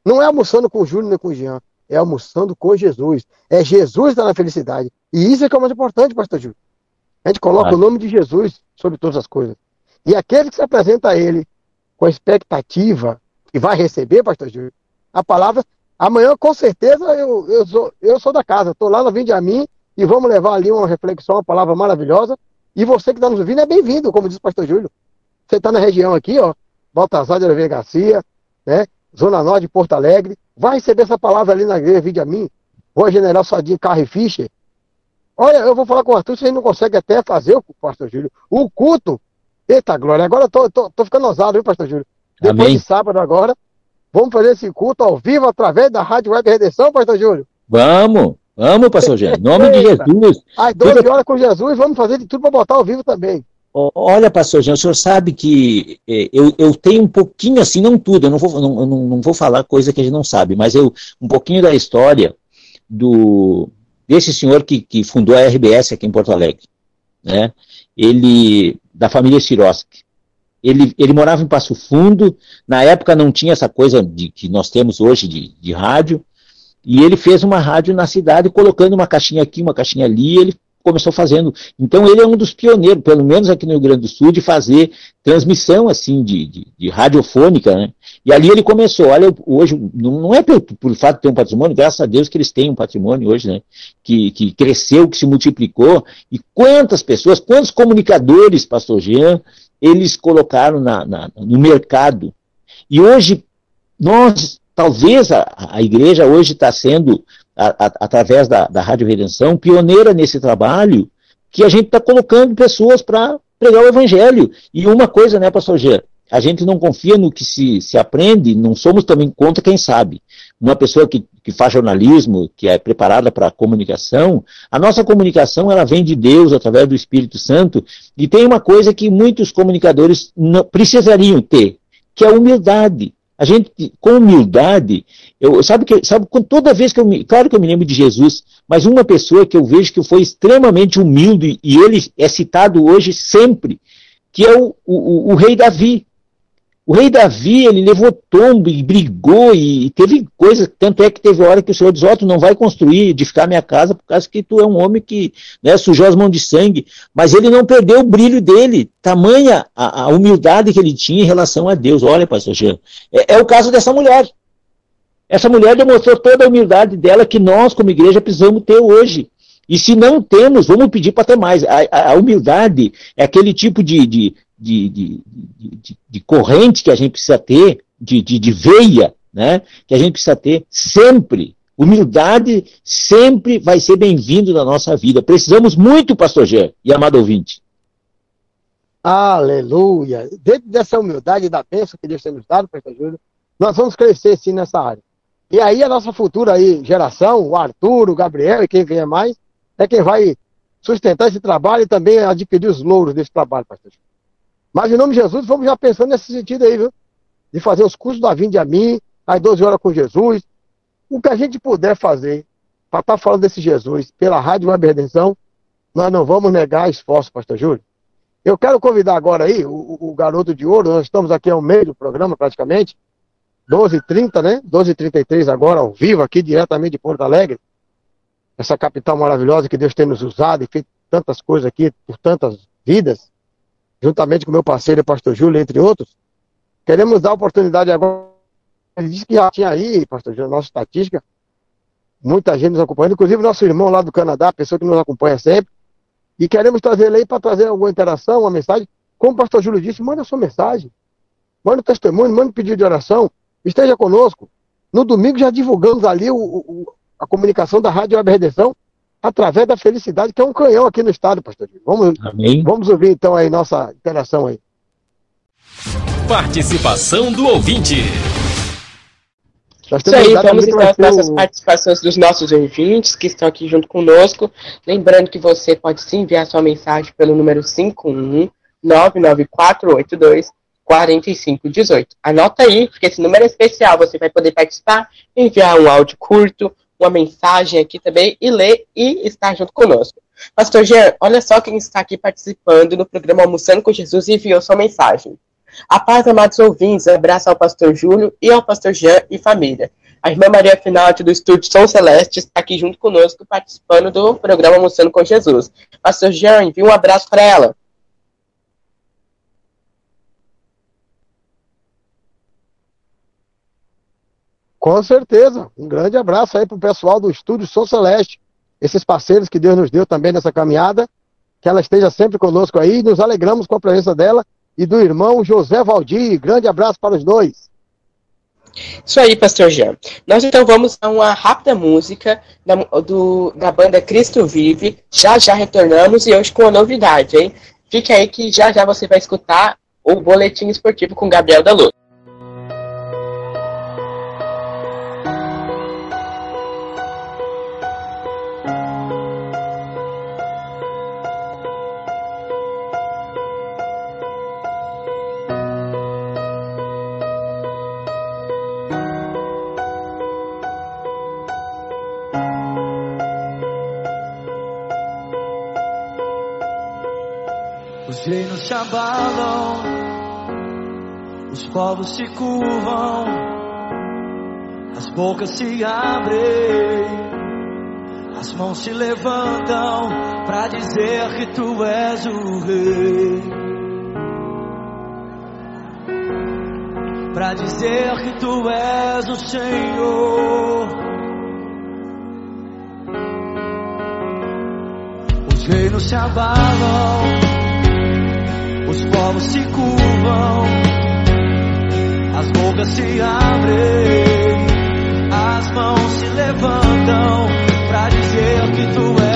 Não é almoçando com Júlio nem com Jean. É almoçando com Jesus. É Jesus está na felicidade. E isso é que é o mais importante, pastor Júlio. A gente coloca claro. o nome de Jesus sobre todas as coisas. E aquele que se apresenta a ele com a expectativa que vai receber, pastor Júlio, a palavra Amanhã, com certeza, eu, eu, sou, eu sou da casa. Estou lá no Vinde a mim e vamos levar ali uma reflexão, uma palavra maravilhosa. E você que está nos ouvindo é bem-vindo, como disse o pastor Júlio. Você está na região aqui, ó, Baltazar de Oliveira Garcia, né? Zona Norte de Porto Alegre. Vai receber essa palavra ali na igreja Vinde a mim. Rua General Sadinho Carre Fischer. Olha, eu vou falar com o Arthur, vocês não conseguem até fazer, o pastor Júlio, o culto. Eita, Glória, agora eu tô, tô, tô ficando ousado, viu, pastor Júlio? Depois Amém. de sábado agora, Vamos fazer esse culto ao vivo através da Rádio Web Redenção, pastor Júlio?
Vamos, vamos, pastor Júlio. Em nome de Jesus.
Às 12 horas com Jesus, vamos fazer de tudo para botar ao vivo também.
Olha, pastor Jean, o senhor sabe que é, eu, eu tenho um pouquinho assim, não tudo, eu não vou, não, não, não vou falar coisa que a gente não sabe, mas eu um pouquinho da história do desse senhor que, que fundou a RBS aqui em Porto Alegre, né? Ele da família Siroski. Ele, ele morava em Passo Fundo, na época não tinha essa coisa de, que nós temos hoje de, de rádio, e ele fez uma rádio na cidade, colocando uma caixinha aqui, uma caixinha ali, ele começou fazendo. Então ele é um dos pioneiros, pelo menos aqui no Rio Grande do Sul, de fazer transmissão assim de, de, de radiofônica, né? E ali ele começou. Olha, hoje não é por, fato de ter um patrimônio, graças a Deus que eles têm um patrimônio hoje, né? Que, que cresceu, que se multiplicou. E quantas pessoas, quantos comunicadores, Pastor Jean, eles colocaram na, na, no mercado. E hoje nós, talvez a, a igreja hoje está sendo a, a, através da, da Rádio Redenção, pioneira nesse trabalho, que a gente está colocando pessoas para pregar o Evangelho. E uma coisa, né, pastor G? A gente não confia no que se, se aprende, não somos também contra quem sabe. Uma pessoa que, que faz jornalismo, que é preparada para a comunicação, a nossa comunicação ela vem de Deus através do Espírito Santo, e tem uma coisa que muitos comunicadores não, precisariam ter, que é a humildade. A gente, com humildade, eu, sabe que, sabe, toda vez que eu me, claro que eu me lembro de Jesus, mas uma pessoa que eu vejo que foi extremamente humilde, e ele é citado hoje sempre, que é o, o, o rei Davi. O rei Davi, ele levou tombo e brigou e teve coisas, tanto é que teve hora que o Senhor diz, ó, oh, tu não vai construir, edificar minha casa, por causa que tu é um homem que né, sujou as mãos de sangue. Mas ele não perdeu o brilho dele, tamanha a, a humildade que ele tinha em relação a Deus. Olha, pastor Jean, é, é o caso dessa mulher. Essa mulher demonstrou toda a humildade dela que nós, como igreja, precisamos ter hoje. E se não temos, vamos pedir para ter mais. A, a, a, humildade é aquele tipo de, de, de, de, de corrente que a gente precisa ter, de, de, veia, né? que a gente precisa ter sempre. Humildade sempre vai ser bem-vindo na nossa vida. Precisamos muito, pastor Gê e amado ouvinte.
Aleluia! Dentro dessa humildade da bênção que Deus tem nos dado, pastor Júlio, nós vamos crescer sim nessa área. E aí a nossa futura aí, geração, o Arthur, o Gabriel e quem vier mais, é quem vai sustentar esse trabalho e também adquirir os louros desse trabalho, pastor Júlio. Mas em nome de Jesus, vamos já pensando nesse sentido aí, viu? De fazer os cursos da Vinde a mim, as 12 horas com Jesus. O que a gente puder fazer para estar tá falando desse Jesus pela Rádio Web Redenção, nós não vamos negar esforço, pastor Júlio. Eu quero convidar agora aí o, o garoto de ouro, nós estamos aqui ao meio do programa praticamente, 12h30, né? 12h33 agora, ao vivo, aqui diretamente de Porto Alegre. Essa capital maravilhosa que Deus tem nos usado e feito tantas coisas aqui por tantas vidas juntamente com meu parceiro, o pastor Júlio, entre outros, queremos dar oportunidade agora. Ele disse que já tinha aí, pastor Júlio, nossa estatística, muita gente nos acompanhando, inclusive nosso irmão lá do Canadá, pessoa que nos acompanha sempre, e queremos trazer ele aí para trazer alguma interação, uma mensagem. Como o pastor Júlio disse, manda sua mensagem, manda testemunho, manda pedido de oração, esteja conosco. No domingo já divulgamos ali o, o, a comunicação da Rádio Web Redenção, através da felicidade, que é um canhão aqui no estado, pastor. Vamos, Amém. vamos ouvir então aí nossa interação aí.
Participação do ouvinte.
Isso aí, vamos então as nossas o... participações dos nossos ouvintes que estão aqui junto conosco. Lembrando que você pode sim enviar sua mensagem pelo número 51 99482 4518. Anota aí, porque esse número é especial. Você vai poder participar, enviar um áudio curto, uma mensagem aqui também e ler e estar junto conosco. Pastor Jean, olha só quem está aqui participando no programa Almoçando com Jesus e enviou sua mensagem. A paz, amados ouvintes, abraço ao pastor Júlio e ao pastor Jean e família. A irmã Maria Finalti do estúdio São Celeste está aqui junto conosco participando do programa Almoçando com Jesus. Pastor Jean, envia um abraço para ela.
Com certeza. Um grande abraço aí pro pessoal do Estúdio Sou Celeste. Esses parceiros que Deus nos deu também nessa caminhada. Que ela esteja sempre conosco aí. Nos alegramos com a presença dela e do irmão José Valdir. Grande abraço para os dois.
Isso aí, Pastor Jean. Nós então vamos a uma rápida música da, do, da banda Cristo Vive. Já já retornamos e hoje com uma novidade, hein? Fique aí que já já você vai escutar o Boletim Esportivo com Gabriel da Luz.
Se abalam, os povos se curvam, as bocas se abrem, As mãos se levantam para dizer que tu és o rei. Para dizer que tu és o Senhor. Os reinos se abalam, os povos se curvam, as bocas se abrem, as mãos se levantam pra dizer que tu és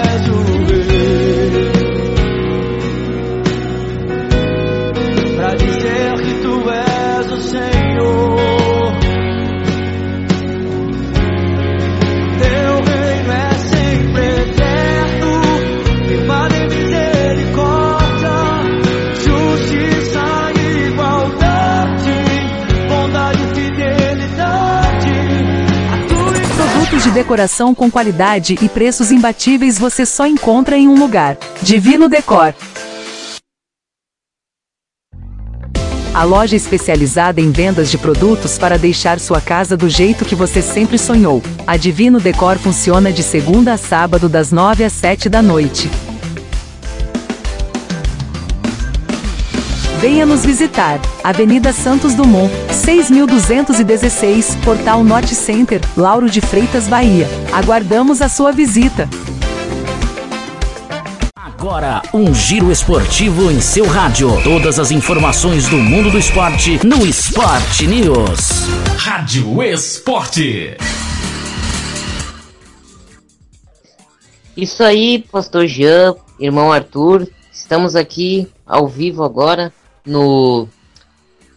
de decoração com qualidade e preços imbatíveis você só encontra em um lugar. Divino Decor. A loja especializada em vendas de produtos para deixar sua casa do jeito que você sempre sonhou. A Divino Decor funciona de segunda a sábado das 9 às 7 da noite. Venha nos visitar. Avenida Santos Dumont, 6216, Portal Norte Center, Lauro de Freitas, Bahia. Aguardamos a sua visita.
Agora, um giro esportivo em seu rádio. Todas as informações do mundo do esporte no Esporte News.
Rádio Esporte.
Isso aí, Pastor Jean, irmão Arthur. Estamos aqui ao vivo agora no,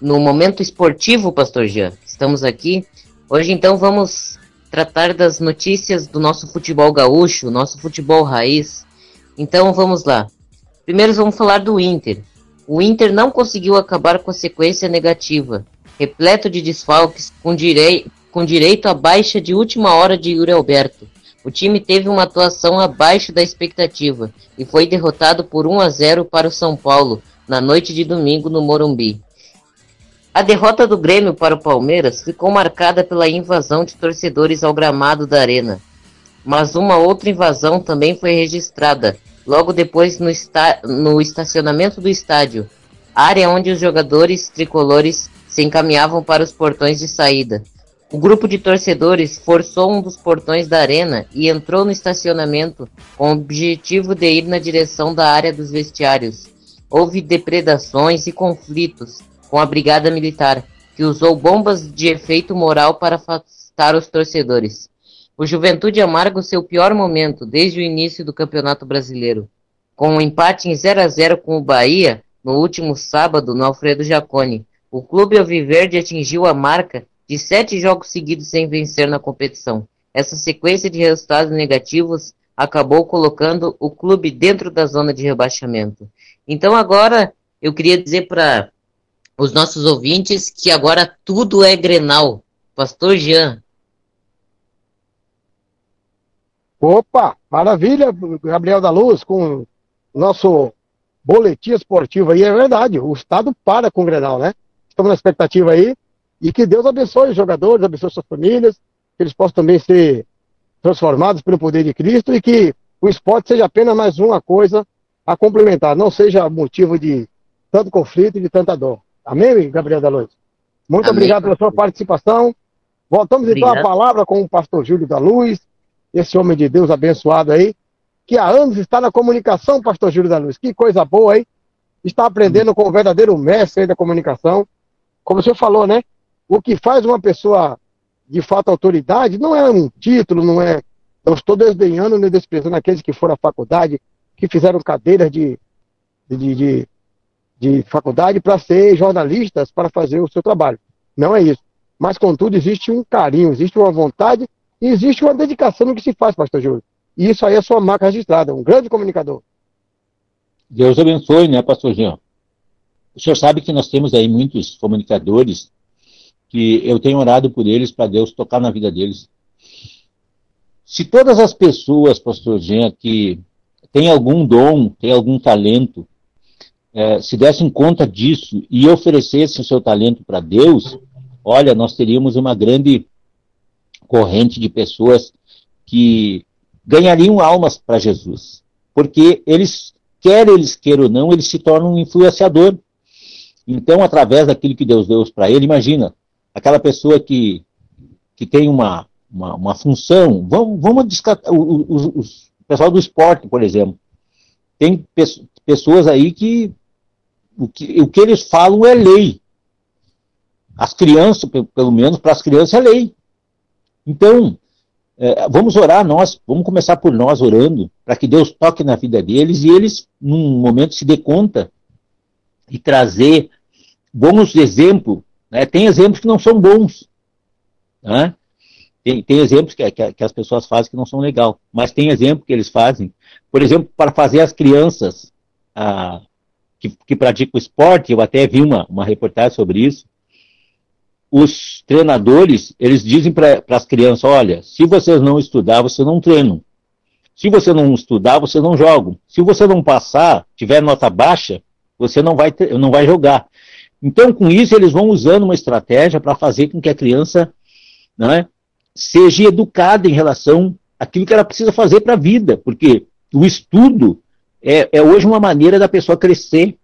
no momento esportivo, Pastor Jean. Estamos aqui. Hoje, então, vamos tratar das notícias do nosso futebol gaúcho, nosso futebol raiz. Então, vamos lá. Primeiro, vamos falar do Inter. O Inter não conseguiu acabar com a sequência negativa, repleto de desfalques, com, direi com direito à baixa de última hora de Yuri Alberto. O time teve uma atuação abaixo da expectativa e foi derrotado por 1 a 0 para o São Paulo na noite de domingo no Morumbi. A derrota do Grêmio para o Palmeiras ficou marcada pela invasão de torcedores ao gramado da Arena. Mas uma outra invasão também foi registrada, logo depois no, esta no estacionamento do estádio, área onde os jogadores tricolores se encaminhavam para os portões de saída. O grupo de torcedores forçou um dos portões da arena e entrou no estacionamento com o objetivo de ir na direção da área dos vestiários. Houve depredações e conflitos com a brigada militar, que usou bombas de efeito moral para afastar os torcedores. O Juventude amarga o seu pior momento desde o início do Campeonato Brasileiro. Com um empate em 0 a 0 com o Bahia no último sábado no Alfredo Jaconi, o clube alviverde atingiu a marca de sete jogos seguidos sem vencer na competição. Essa sequência de resultados negativos acabou colocando o clube dentro da zona de rebaixamento. Então agora eu queria dizer para os nossos ouvintes que agora tudo é Grenal. Pastor Jean.
Opa, maravilha, Gabriel da Luz, com nosso boletim esportivo aí, é verdade, o Estado para com o Grenal, né? Estamos na expectativa aí, e que Deus abençoe os jogadores, abençoe suas famílias, que eles possam também ser transformados pelo poder de Cristo e que o esporte seja apenas mais uma coisa a complementar, não seja motivo de tanto conflito e de tanta dor. Amém, Gabriel da Luz? Muito
Amém.
obrigado pela sua participação. Voltamos então à
Obrigado.
palavra com o pastor Júlio da Luz, esse homem de Deus abençoado aí, que há anos está na comunicação, pastor Júlio da Luz. Que coisa boa, hein? Está aprendendo com o verdadeiro mestre aí da comunicação. Como o senhor falou, né? O que faz uma pessoa de fato autoridade não é um título, não é. Eu estou desdenhando nem desprezando aqueles que foram à faculdade, que fizeram cadeiras de, de, de, de faculdade para ser jornalistas, para fazer o seu trabalho. Não é isso. Mas, contudo, existe um carinho, existe uma vontade e existe uma dedicação no que se faz, pastor Júlio. E isso aí é sua marca registrada, um grande comunicador.
Deus abençoe, né, pastor Jean? O senhor sabe que nós temos aí muitos comunicadores que eu tenho orado por eles para Deus tocar na vida deles. Se todas as pessoas, pastor Jean, que têm algum dom, têm algum talento, eh, se dessem conta disso e oferecessem o seu talento para Deus, olha, nós teríamos uma grande corrente de pessoas que ganhariam almas para Jesus. Porque eles, quer eles queiram ou não, eles se tornam um influenciador. Então, através daquilo que Deus deu para ele, imagina, aquela pessoa que, que tem uma, uma, uma função, vamos, vamos descartar, o, pessoal do esporte, por exemplo, tem pessoas aí que o que, o que eles falam é lei. As crianças, pelo menos para as crianças, é lei. Então, é, vamos orar nós, vamos começar por nós orando, para que Deus toque na vida deles e eles, num momento, se dê conta e trazer bons exemplos. Né? Tem exemplos que não são bons. Né? Tem, tem, exemplos que, que, que, as pessoas fazem que não são legal, mas tem exemplo que eles fazem. Por exemplo, para fazer as crianças ah, que, que praticam esporte, eu até vi uma, uma reportagem sobre isso, os treinadores, eles dizem para as crianças, olha, se vocês não estudar, você não treinam. Se você não estudar, você não joga. Se você não passar, tiver nota baixa, você não vai, não vai jogar. Então, com isso, eles vão usando uma estratégia para fazer com que a criança né, seja educada em relação àquilo que ela precisa fazer para a vida, porque o estudo é, é hoje uma maneira da pessoa crescer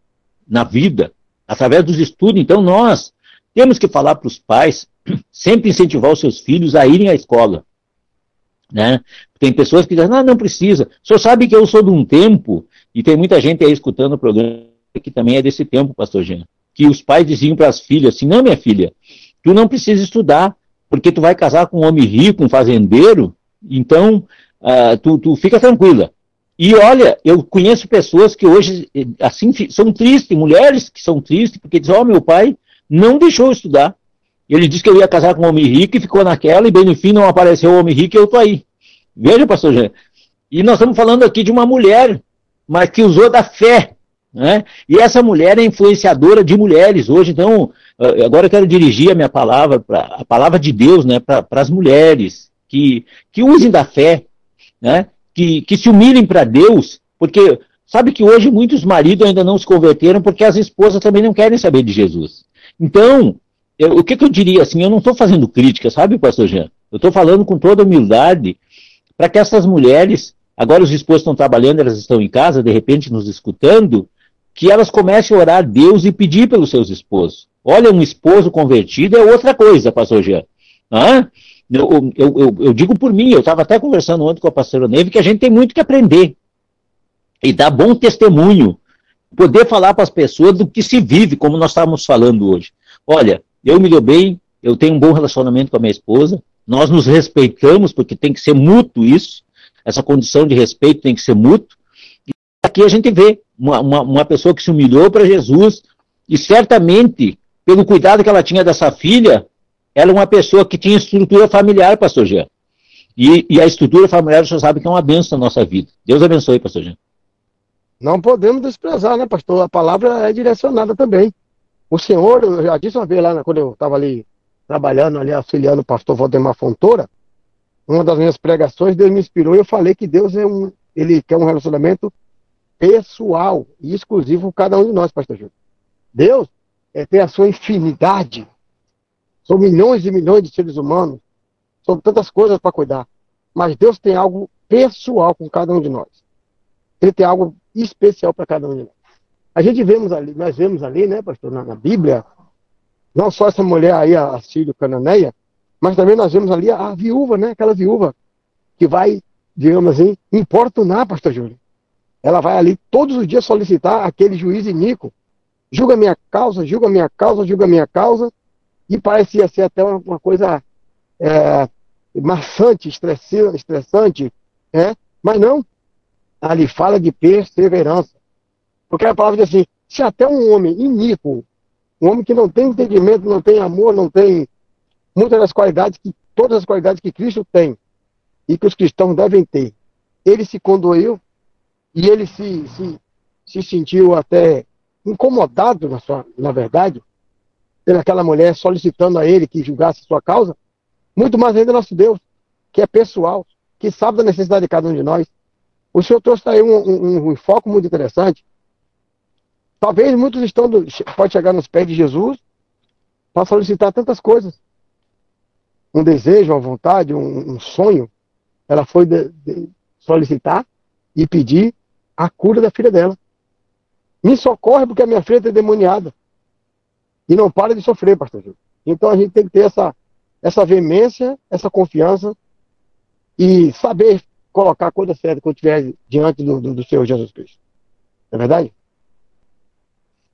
na vida, através dos estudos. Então, nós temos que falar para os pais sempre incentivar os seus filhos a irem à escola. Né? Tem pessoas que dizem, ah, não precisa. O senhor sabe que eu sou de um tempo, e tem muita gente aí escutando o programa que também é desse tempo, pastor Jean, que os pais diziam para as filhas assim, não, minha filha, tu não precisa estudar, porque tu vai casar com um homem rico, um fazendeiro, então uh, tu, tu fica tranquila. E olha, eu conheço pessoas que hoje, assim, são tristes, mulheres que são tristes, porque dizem, ó, oh, meu pai não deixou eu estudar. Ele disse que eu ia casar com um homem rico e ficou naquela, e bem no fim não apareceu o homem rico e eu tô aí. Veja, pastor Jean. E nós estamos falando aqui de uma mulher, mas que usou da fé. Né? E essa mulher é influenciadora de mulheres hoje, então, eh, agora eu quero dirigir a minha palavra, pra, a palavra de Deus, né, para as mulheres, que, que usem da fé, né, que, que se humilhem para Deus, porque sabe que hoje muitos maridos ainda não se converteram porque as esposas também não querem saber de Jesus. Então, eu, o que, que, eu diria assim, eu não estou fazendo crítica, sabe, pastor Jean? Eu estou falando com toda humildade para que essas mulheres, agora os esposos estão trabalhando, elas estão em casa, de repente nos escutando, que elas comecem a orar a Deus e pedir pelos seus esposos. Olha, um esposo convertido é outra coisa, pastor Jean. Hã? Eu, eu, eu, eu digo por mim, eu estava até conversando ontem com a pastora Neve, que a gente tem muito que aprender e dar bom testemunho poder falar para as pessoas do que se vive, como nós estávamos falando hoje. Olha, eu me dou bem, eu tenho um bom relacionamento com a minha esposa, nós nos respeitamos, porque tem que ser mútuo isso, essa condição de respeito tem que ser mútuo. Aqui a gente vê uma, uma, uma pessoa que se humilhou para Jesus, e certamente, pelo cuidado que ela tinha dessa filha, ela é uma pessoa que tinha estrutura familiar, pastor Jean. E, e a estrutura familiar, o senhor sabe que é uma benção na nossa vida. Deus abençoe, pastor Jean.
Não podemos desprezar, né, pastor? A palavra é direcionada também. O senhor, eu já disse uma vez lá, quando eu estava ali trabalhando, ali auxiliando o pastor Valdemar Fontoura, uma das minhas pregações, Deus me inspirou e eu falei que Deus é um, ele quer um relacionamento pessoal e exclusivo com cada um de nós, pastor Júlio. Deus é, tem a sua infinidade. São milhões e milhões de seres humanos. São tantas coisas para cuidar. Mas Deus tem algo pessoal com cada um de nós. Ele tem algo especial para cada um de nós. A gente vemos ali, nós vemos ali, né, pastor, na, na Bíblia, não só essa mulher aí, a Sírio Cananeia, mas também nós vemos ali a, a, viúva, né, aquela viúva que vai, digamos assim, importunar, pastor Júlio. Ela vai ali todos os dias solicitar aquele juiz Nico. Julga minha causa, julga minha causa, julga minha causa. E parecia ser até uma, uma coisa é, maçante, estressante, estressante, é? mas não ali fala de perseverança. Porque a palavra diz assim: se até um homem iníquo, um homem que não tem entendimento, não tem amor, não tem muitas das qualidades que todas as qualidades que Cristo tem e que os cristãos devem ter, ele se condoeu e ele se, se, se sentiu até incomodado, na, sua, na verdade, pelaquela mulher solicitando a ele que julgasse sua causa, muito mais ainda nosso Deus, que é pessoal, que sabe da necessidade de cada um de nós, o senhor trouxe aí um, um, um foco muito interessante. Talvez muitos estão do, pode chegar nos pés de Jesus para solicitar tantas coisas. Um desejo, uma vontade, um, um sonho. Ela foi de, de, solicitar e pedir a cura da filha dela. Me socorre porque a minha filha está endemoniada. E não para de sofrer, pastor. Então a gente tem que ter essa, essa veemência, essa confiança e saber colocar a coisa certa quando estiver diante do, do, do Senhor Jesus Cristo. Não é verdade?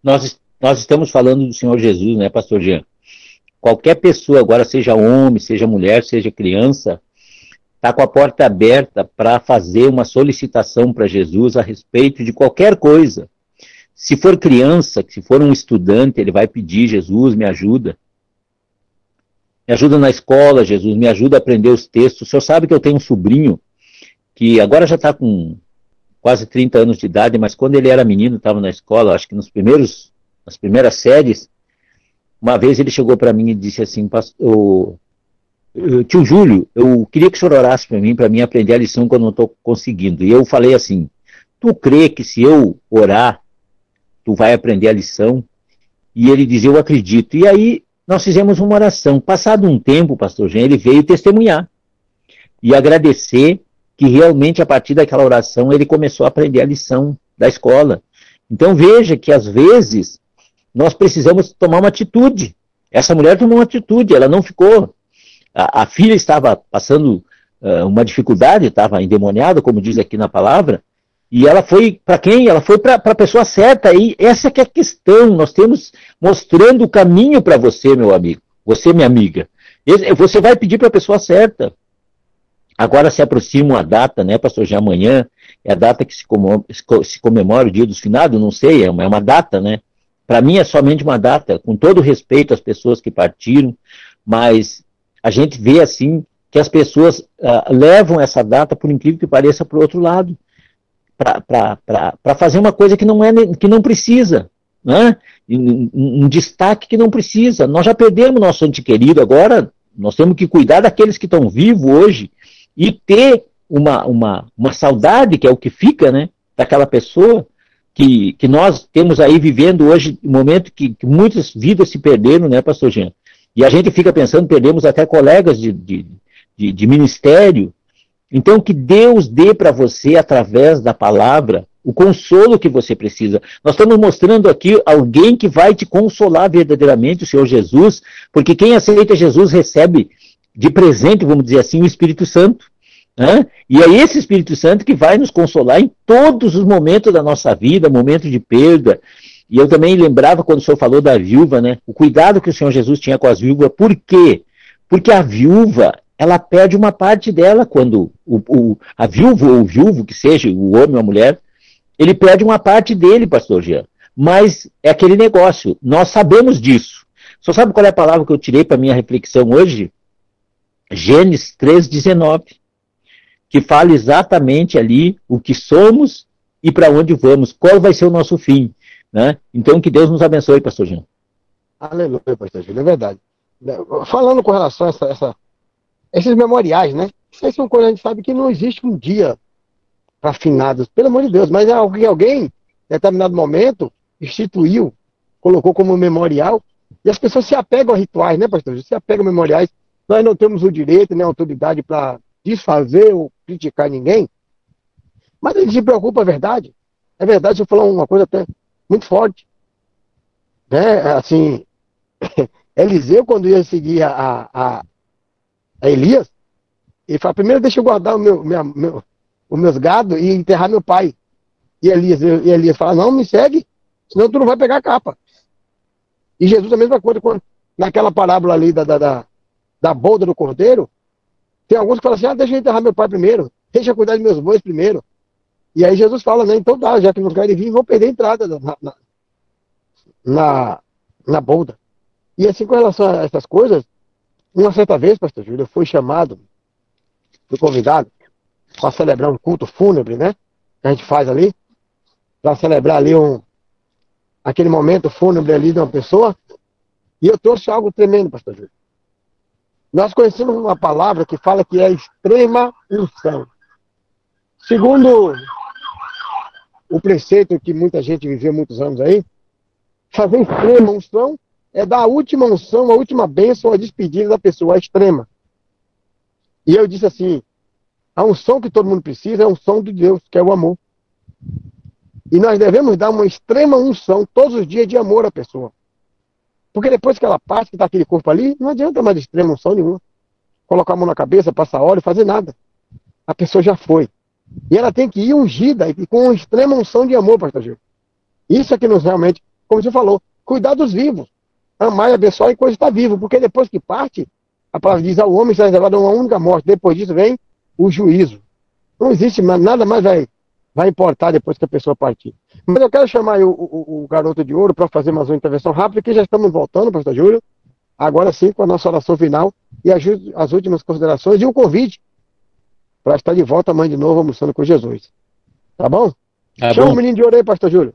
Nós, nós estamos falando do Senhor Jesus, né, pastor Jean? Qualquer pessoa, agora seja homem, seja mulher, seja criança, está com a porta aberta para fazer uma solicitação para Jesus a respeito de qualquer coisa. Se for criança, se for um estudante, ele vai pedir, Jesus, me ajuda. Me ajuda na escola, Jesus, me ajuda a aprender os textos. O senhor sabe que eu tenho um sobrinho que agora já está com quase 30 anos de idade, mas quando ele era menino, estava na escola, acho que nos primeiros, nas primeiras séries, uma vez ele chegou para mim e disse assim, pastor, tio Júlio, eu queria que o senhor orasse para mim, para mim aprender a lição que eu não estou conseguindo. E eu falei assim, tu crê que se eu orar, tu vai aprender a lição? E ele dizia, eu acredito. E aí nós fizemos uma oração. Passado um tempo, pastor Jean, ele veio testemunhar e agradecer que realmente a partir daquela oração ele começou a aprender a lição da escola. Então veja que às vezes nós precisamos tomar uma atitude. Essa mulher tomou uma atitude, ela não ficou a, a filha estava passando uh, uma dificuldade, estava endemoniada, como diz aqui na palavra, e ela foi para quem? Ela foi para a pessoa certa. E essa que é a questão. Nós temos mostrando o caminho para você, meu amigo. Você, minha amiga. Você vai pedir para a pessoa certa. Agora se aproxima a data, né, pastor? Já amanhã é a data que se comemora, o dia dos finados, não sei, é uma, é uma data, né? Para mim é somente uma data, com todo respeito às pessoas que partiram, mas a gente vê assim que as pessoas uh, levam essa data, por incrível que pareça, para o outro lado, para fazer uma coisa que não, é, que não precisa, né? Um, um, destaque que não precisa. Nós já perdemos nosso ente querido, agora nós temos que cuidar daqueles que estão vivos hoje e ter uma, uma, uma saudade, que é o que fica, né? Daquela pessoa que, que nós temos aí vivendo hoje, um momento que, que muitas vidas se perderam, né, pastor Jean? E a gente fica pensando, perdemos até colegas de, de, de, de ministério. Então, que Deus dê para você, através da palavra, o consolo que você precisa. Nós estamos mostrando aqui alguém que vai te consolar verdadeiramente, o Senhor Jesus, porque quem aceita Jesus recebe de presente, vamos dizer assim, o Espírito Santo. Né? E é esse Espírito Santo que vai nos consolar em todos os momentos da nossa vida, momentos de perda, e eu também lembrava quando o senhor falou da viúva, né? O cuidado que o Senhor Jesus tinha com as viúvas. Por quê? Porque a viúva, ela perde uma parte dela quando o, o, a viúva ou o viúvo, que seja o homem ou a mulher, ele perde uma parte dele, pastor Jean. Mas é aquele negócio, nós sabemos disso. Só sabe qual é a palavra que eu tirei para minha reflexão hoje? Gênesis 3,19, que fala exatamente ali o que somos e para onde vamos, qual vai ser o nosso fim. Né? Então, que Deus nos abençoe, pastor Jean.
Aleluia, pastor Júlio, é verdade. Falando com relação a essa, essa, esses memoriais, né? Isso aí são coisas que a gente sabe que não existe um dia para finados, pelo amor de Deus, mas é alguém, alguém, em determinado momento, instituiu, colocou como memorial, e as pessoas se apegam a rituais, né, pastor? Se apegam a memoriais. Nós não temos o direito nem a autoridade para desfazer ou criticar ninguém, mas a gente se preocupa, é verdade. É verdade, eu falar uma coisa até muito forte. Né? Assim, Eliseu, quando ia seguir a, a, a Elias, ele fala, primeiro deixa eu guardar o meu, minha, meu, os meus gados e enterrar meu pai. E Elias, e Elias fala, não, me segue, senão tu não vai pegar a capa. E Jesus a mesma coisa, quando, naquela parábola ali da, da, da, da do cordeiro, tem alguns que falam assim, ah, deixa eu enterrar meu pai primeiro, deixa eu cuidar dos meus bois primeiro. E aí Jesus fala, né? Então tá, já que não querem vir, vão perder a entrada na, na, na, na bolda. E assim, com relação a essas coisas, uma certa vez, pastor Júlio, eu fui chamado, fui convidado para celebrar um culto fúnebre, né? Que a gente faz ali, para celebrar ali um, aquele momento fúnebre ali de uma pessoa. E eu trouxe algo tremendo, pastor Júlio. Nós conhecemos uma palavra que fala que é extrema unção. Segundo o preceito que muita gente viveu muitos anos aí, fazer extrema unção é dar a última unção, a última bênção, a despedida da pessoa, a extrema. E eu disse assim, A unção que todo mundo precisa é a unção de Deus, que é o amor. E nós devemos dar uma extrema unção todos os dias de amor à pessoa. Porque depois que ela parte, que está aquele corpo ali, não adianta mais extrema unção nenhuma. Colocar a mão na cabeça, passar óleo, fazer nada. A pessoa já foi. E ela tem que ir ungida e com extrema unção de amor, pastor Gil. Isso é que nos realmente, como você falou, cuidar dos vivos. Amar e abençoar enquanto está vivo. Porque depois que parte, a palavra diz ao homem está reservado uma única morte. Depois disso vem o juízo. Não existe nada mais vai, vai importar depois que a pessoa partir. Mas eu quero chamar o, o, o garoto de ouro para fazer mais uma intervenção rápida, que já estamos voltando, pastor Júlio. Agora sim, com a nossa oração final e as, as últimas considerações e o convite para estar de volta amanhã de novo almoçando com Jesus. Tá bom?
Tá
Chama
bom.
o menino de ouro aí, pastor Júlio.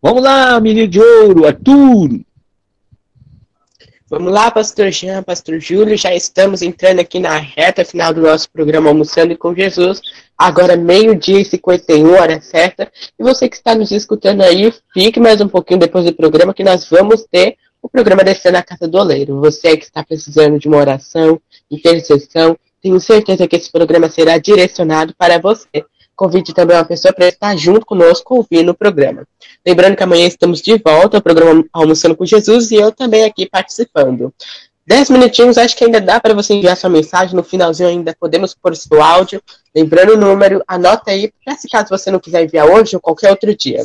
Vamos lá, menino de ouro, Arthur.
Vamos lá, Pastor Jean, Pastor Júlio, já estamos entrando aqui na reta final do nosso programa Almoçando com Jesus. Agora meio-dia e 51, hora certa. E você que está nos escutando aí, fique mais um pouquinho depois do programa que nós vamos ter o programa Descendo a Casa do Oleiro. Você que está precisando de uma oração, intercessão, tenho certeza que esse programa será direcionado para você. Convide também uma pessoa para estar junto conosco ouvindo o programa. Lembrando que amanhã estamos de volta ao programa Almoçando com Jesus e eu também aqui participando. Dez minutinhos, acho que ainda dá para você enviar sua mensagem. No finalzinho ainda podemos pôr seu áudio. Lembrando o número, anota aí, para se caso você não quiser enviar hoje ou qualquer outro dia.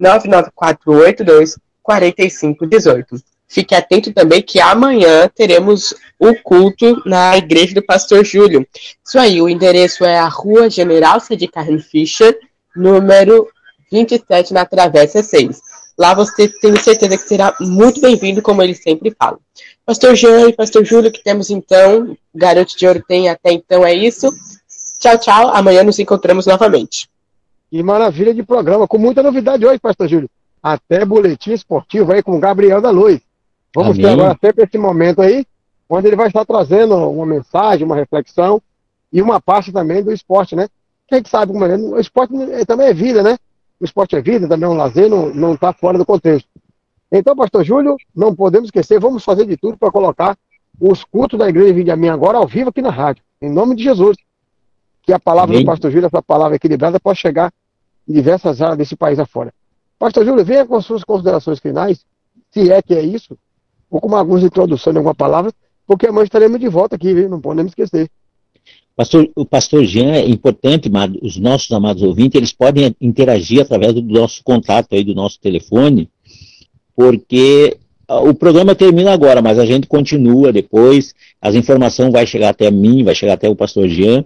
51994824518. Fique atento também que amanhã teremos o culto na igreja do Pastor Júlio. Isso aí, o endereço é a Rua General C. de Carne Fischer, número 27, na Travessa 6. Lá você tem certeza que será muito bem-vindo, como ele sempre fala. Pastor Jean e Pastor Júlio, que temos então, Garoto de Ouro tem até então, é isso. Tchau, tchau. Amanhã nos encontramos novamente.
Que maravilha de programa, com muita novidade hoje, pastor Júlio. Até boletim esportivo aí com o Gabriel da Luz. Vamos
Amém.
ter agora sempre esse momento aí, onde ele vai estar trazendo uma mensagem, uma reflexão e uma parte também do esporte, né? Quem que sabe como é? O esporte é- também é vida, né? O esporte é vida, também é um lazer, não está fora do contexto. Então, pastor Júlio, não podemos esquecer, vamos fazer de tudo para colocar os cultos da Igreja Vinde a Mim agora ao vivo aqui na rádio, em nome de Jesus. Que a palavra
Amém.
do pastor Júlio, essa palavra equilibrada, possa chegar em diversas áreas desse país afora. Pastor Júlio, venha com as suas considerações finais, se é que é isso, ou com algumas introduções de alguma palavra, porque amanhã estaremos de volta aqui, viu? não podemos esquecer.
Pastor, o pastor Jean é importante, mas os nossos amados ouvintes, eles podem interagir através do nosso contato aí, do nosso telefone, porque ah, o programa termina agora, mas a gente continua depois, as informações vai chegar até mim, vai chegar até o pastor Jean,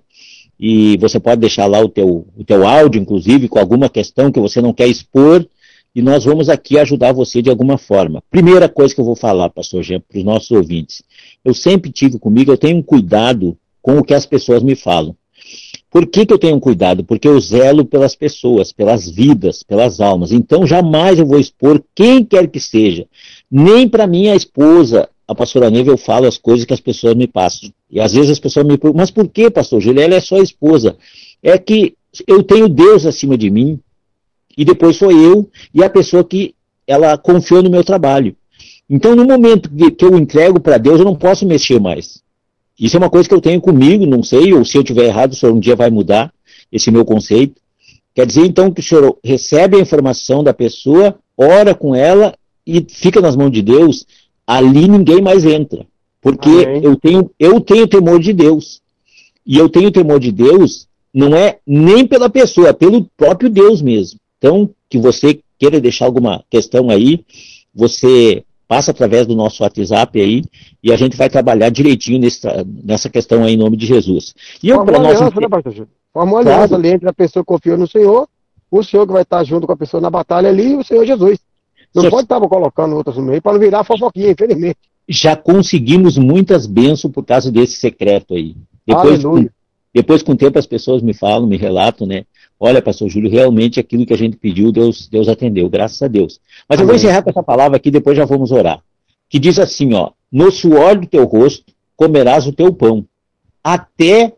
e você pode deixar lá o teu, o teu áudio, inclusive, com alguma questão que você não quer expor, e nós vamos aqui ajudar você de alguma forma. Primeira coisa que eu vou falar, pastor Jean, para os nossos ouvintes. Eu sempre tive comigo, eu tenho um cuidado com o que as pessoas me falam. Por que, que eu tenho um cuidado? Porque eu zelo pelas pessoas, pelas vidas, pelas almas. Então jamais eu vou expor quem quer que seja. Nem para minha esposa, a pastora Neve, eu falo as coisas que as pessoas me passam. E às vezes as pessoas me perguntam, mas por que, pastor Júlio? Ela é só esposa. É que eu tenho Deus acima de mim, e depois sou eu e a pessoa que ela confiou no meu trabalho. Então, no momento que, eu entrego para Deus, eu não posso mexer mais. Isso é uma coisa que eu tenho comigo, não sei, ou se eu tiver errado, o senhor um dia vai mudar esse meu conceito. Quer dizer, então, que o senhor recebe a informação da pessoa, ora com ela e fica nas mãos de Deus, ali ninguém mais entra. Porque eu tenho, eu tenho temor de Deus. E eu tenho temor de Deus, não é nem pela pessoa, é pelo próprio Deus mesmo. Então, que você queira deixar alguma questão aí, você passa através do nosso WhatsApp aí e a gente vai trabalhar direitinho nesse, nessa questão aí em nome de Jesus. E eu, para
uma
nós.
aliança, né, pastor? Forma uma
Claro.
aliança ali entre a pessoa que confiou no Senhor, o Senhor que vai estar junto com a pessoa na batalha ali e o Senhor Jesus. Não
Senhor-
pode estar colocando outras no meio para não virar fofoquinha, infelizmente.
já conseguimos muitas bênçãos por causa desse secreto aí. Depois,
Aleluia.
com, depois, com o tempo, as pessoas me falam, me relatam, né? Olha, pastor Júlio, realmente aquilo que a gente pediu, Deus, Deus atendeu, graças a Deus. Mas eu vou
Amém.
encerrar com essa palavra aqui, depois já vamos orar. Que diz assim, ó, no suor do teu rosto comerás o teu pão, até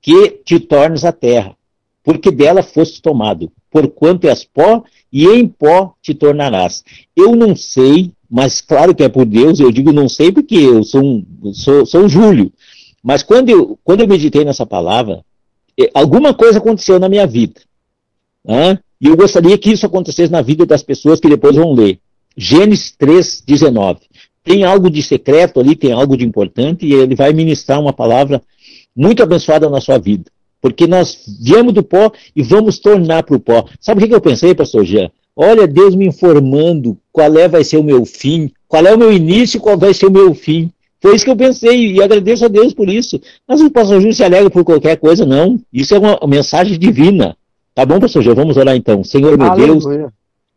que te tornes a terra, porque dela foste tomado, porquanto és pó, e em pó te tornarás. Eu não sei, mas claro que é por Deus, eu digo não sei porque eu sou um, sou, sou um Júlio, Mas quando eu, quando eu meditei nessa palavra, alguma coisa aconteceu na minha vida. Né? E eu gostaria que isso acontecesse na vida das pessoas que depois vão ler. Gênesis 3, 19. Tem algo de secreto ali, tem algo de importante, e ele vai ministrar uma palavra muito abençoada na sua vida. Porque nós viemos do pó e vamos tornar para o pó. Sabe o que, eu pensei, pastor Jean? Olha, Deus me informando qual é vai ser o meu fim, qual é o meu início e qual vai ser o meu fim. Foi isso que eu pensei e agradeço a Deus por isso. Mas o pastor Júlio se alegra por qualquer coisa, não. Isso é uma mensagem divina. Tá bom, pastor Júlio? Vamos orar então. Senhor, meu Deus,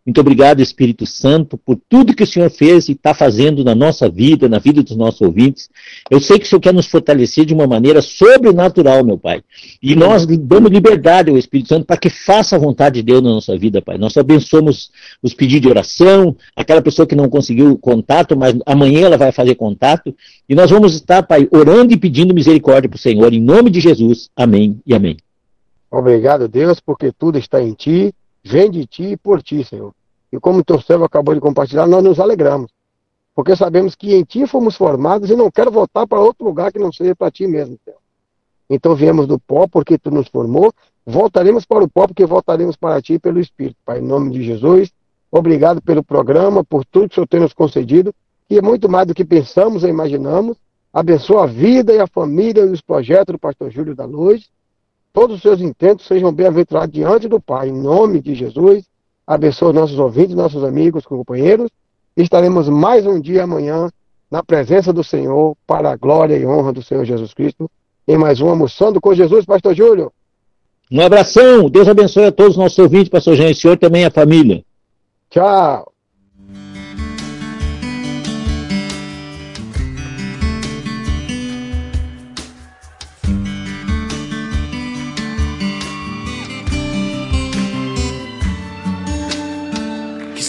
muito obrigado, Espírito Santo, por tudo que o Senhor fez e está fazendo na nossa vida, na vida dos nossos ouvintes. Eu sei que o Senhor quer nos fortalecer de uma maneira sobrenatural, meu Pai. E nós damos liberdade ao Espírito Santo para que faça a vontade de Deus na nossa vida, Pai. Nós abençoamos os pedidos de oração, aquela pessoa que não conseguiu contato, mas amanhã ela vai fazer contato. E nós vamos estar, Pai, orando e pedindo misericórdia para o Senhor, em nome de Jesus. Amém e amém.
Obrigado, Deus, porque tudo está em Ti vem de ti e por ti, Senhor. E como teu servo acabou de compartilhar, nós nos alegramos. Porque sabemos que em ti fomos formados e não quero voltar para outro lugar que não seja para ti mesmo, Senhor. Então viemos do pó porque tu nos formou, voltaremos para o pó porque voltaremos para ti pelo Espírito. Pai, em nome de Jesus, obrigado pelo programa, por tudo que o Senhor tem nos concedido, que é muito mais do que pensamos e imaginamos. Abençoa a vida e a família e os projetos do pastor Júlio da Luz todos os seus intentos sejam bem-aventurados diante do Pai. Em nome de Jesus, abençoe nossos ouvintes, nossos amigos, companheiros. Estaremos mais um dia amanhã na presença do Senhor, para a glória e honra do Senhor Jesus Cristo, em mais um Almoçando com Jesus, Pastor Júlio.
Um abração, Deus abençoe a todos os nossos ouvintes, Pastor Jean, e o senhor também a família.
Tchau.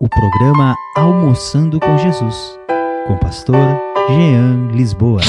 o programa Almoçando com Jesus, com pastor Jean Lisboa.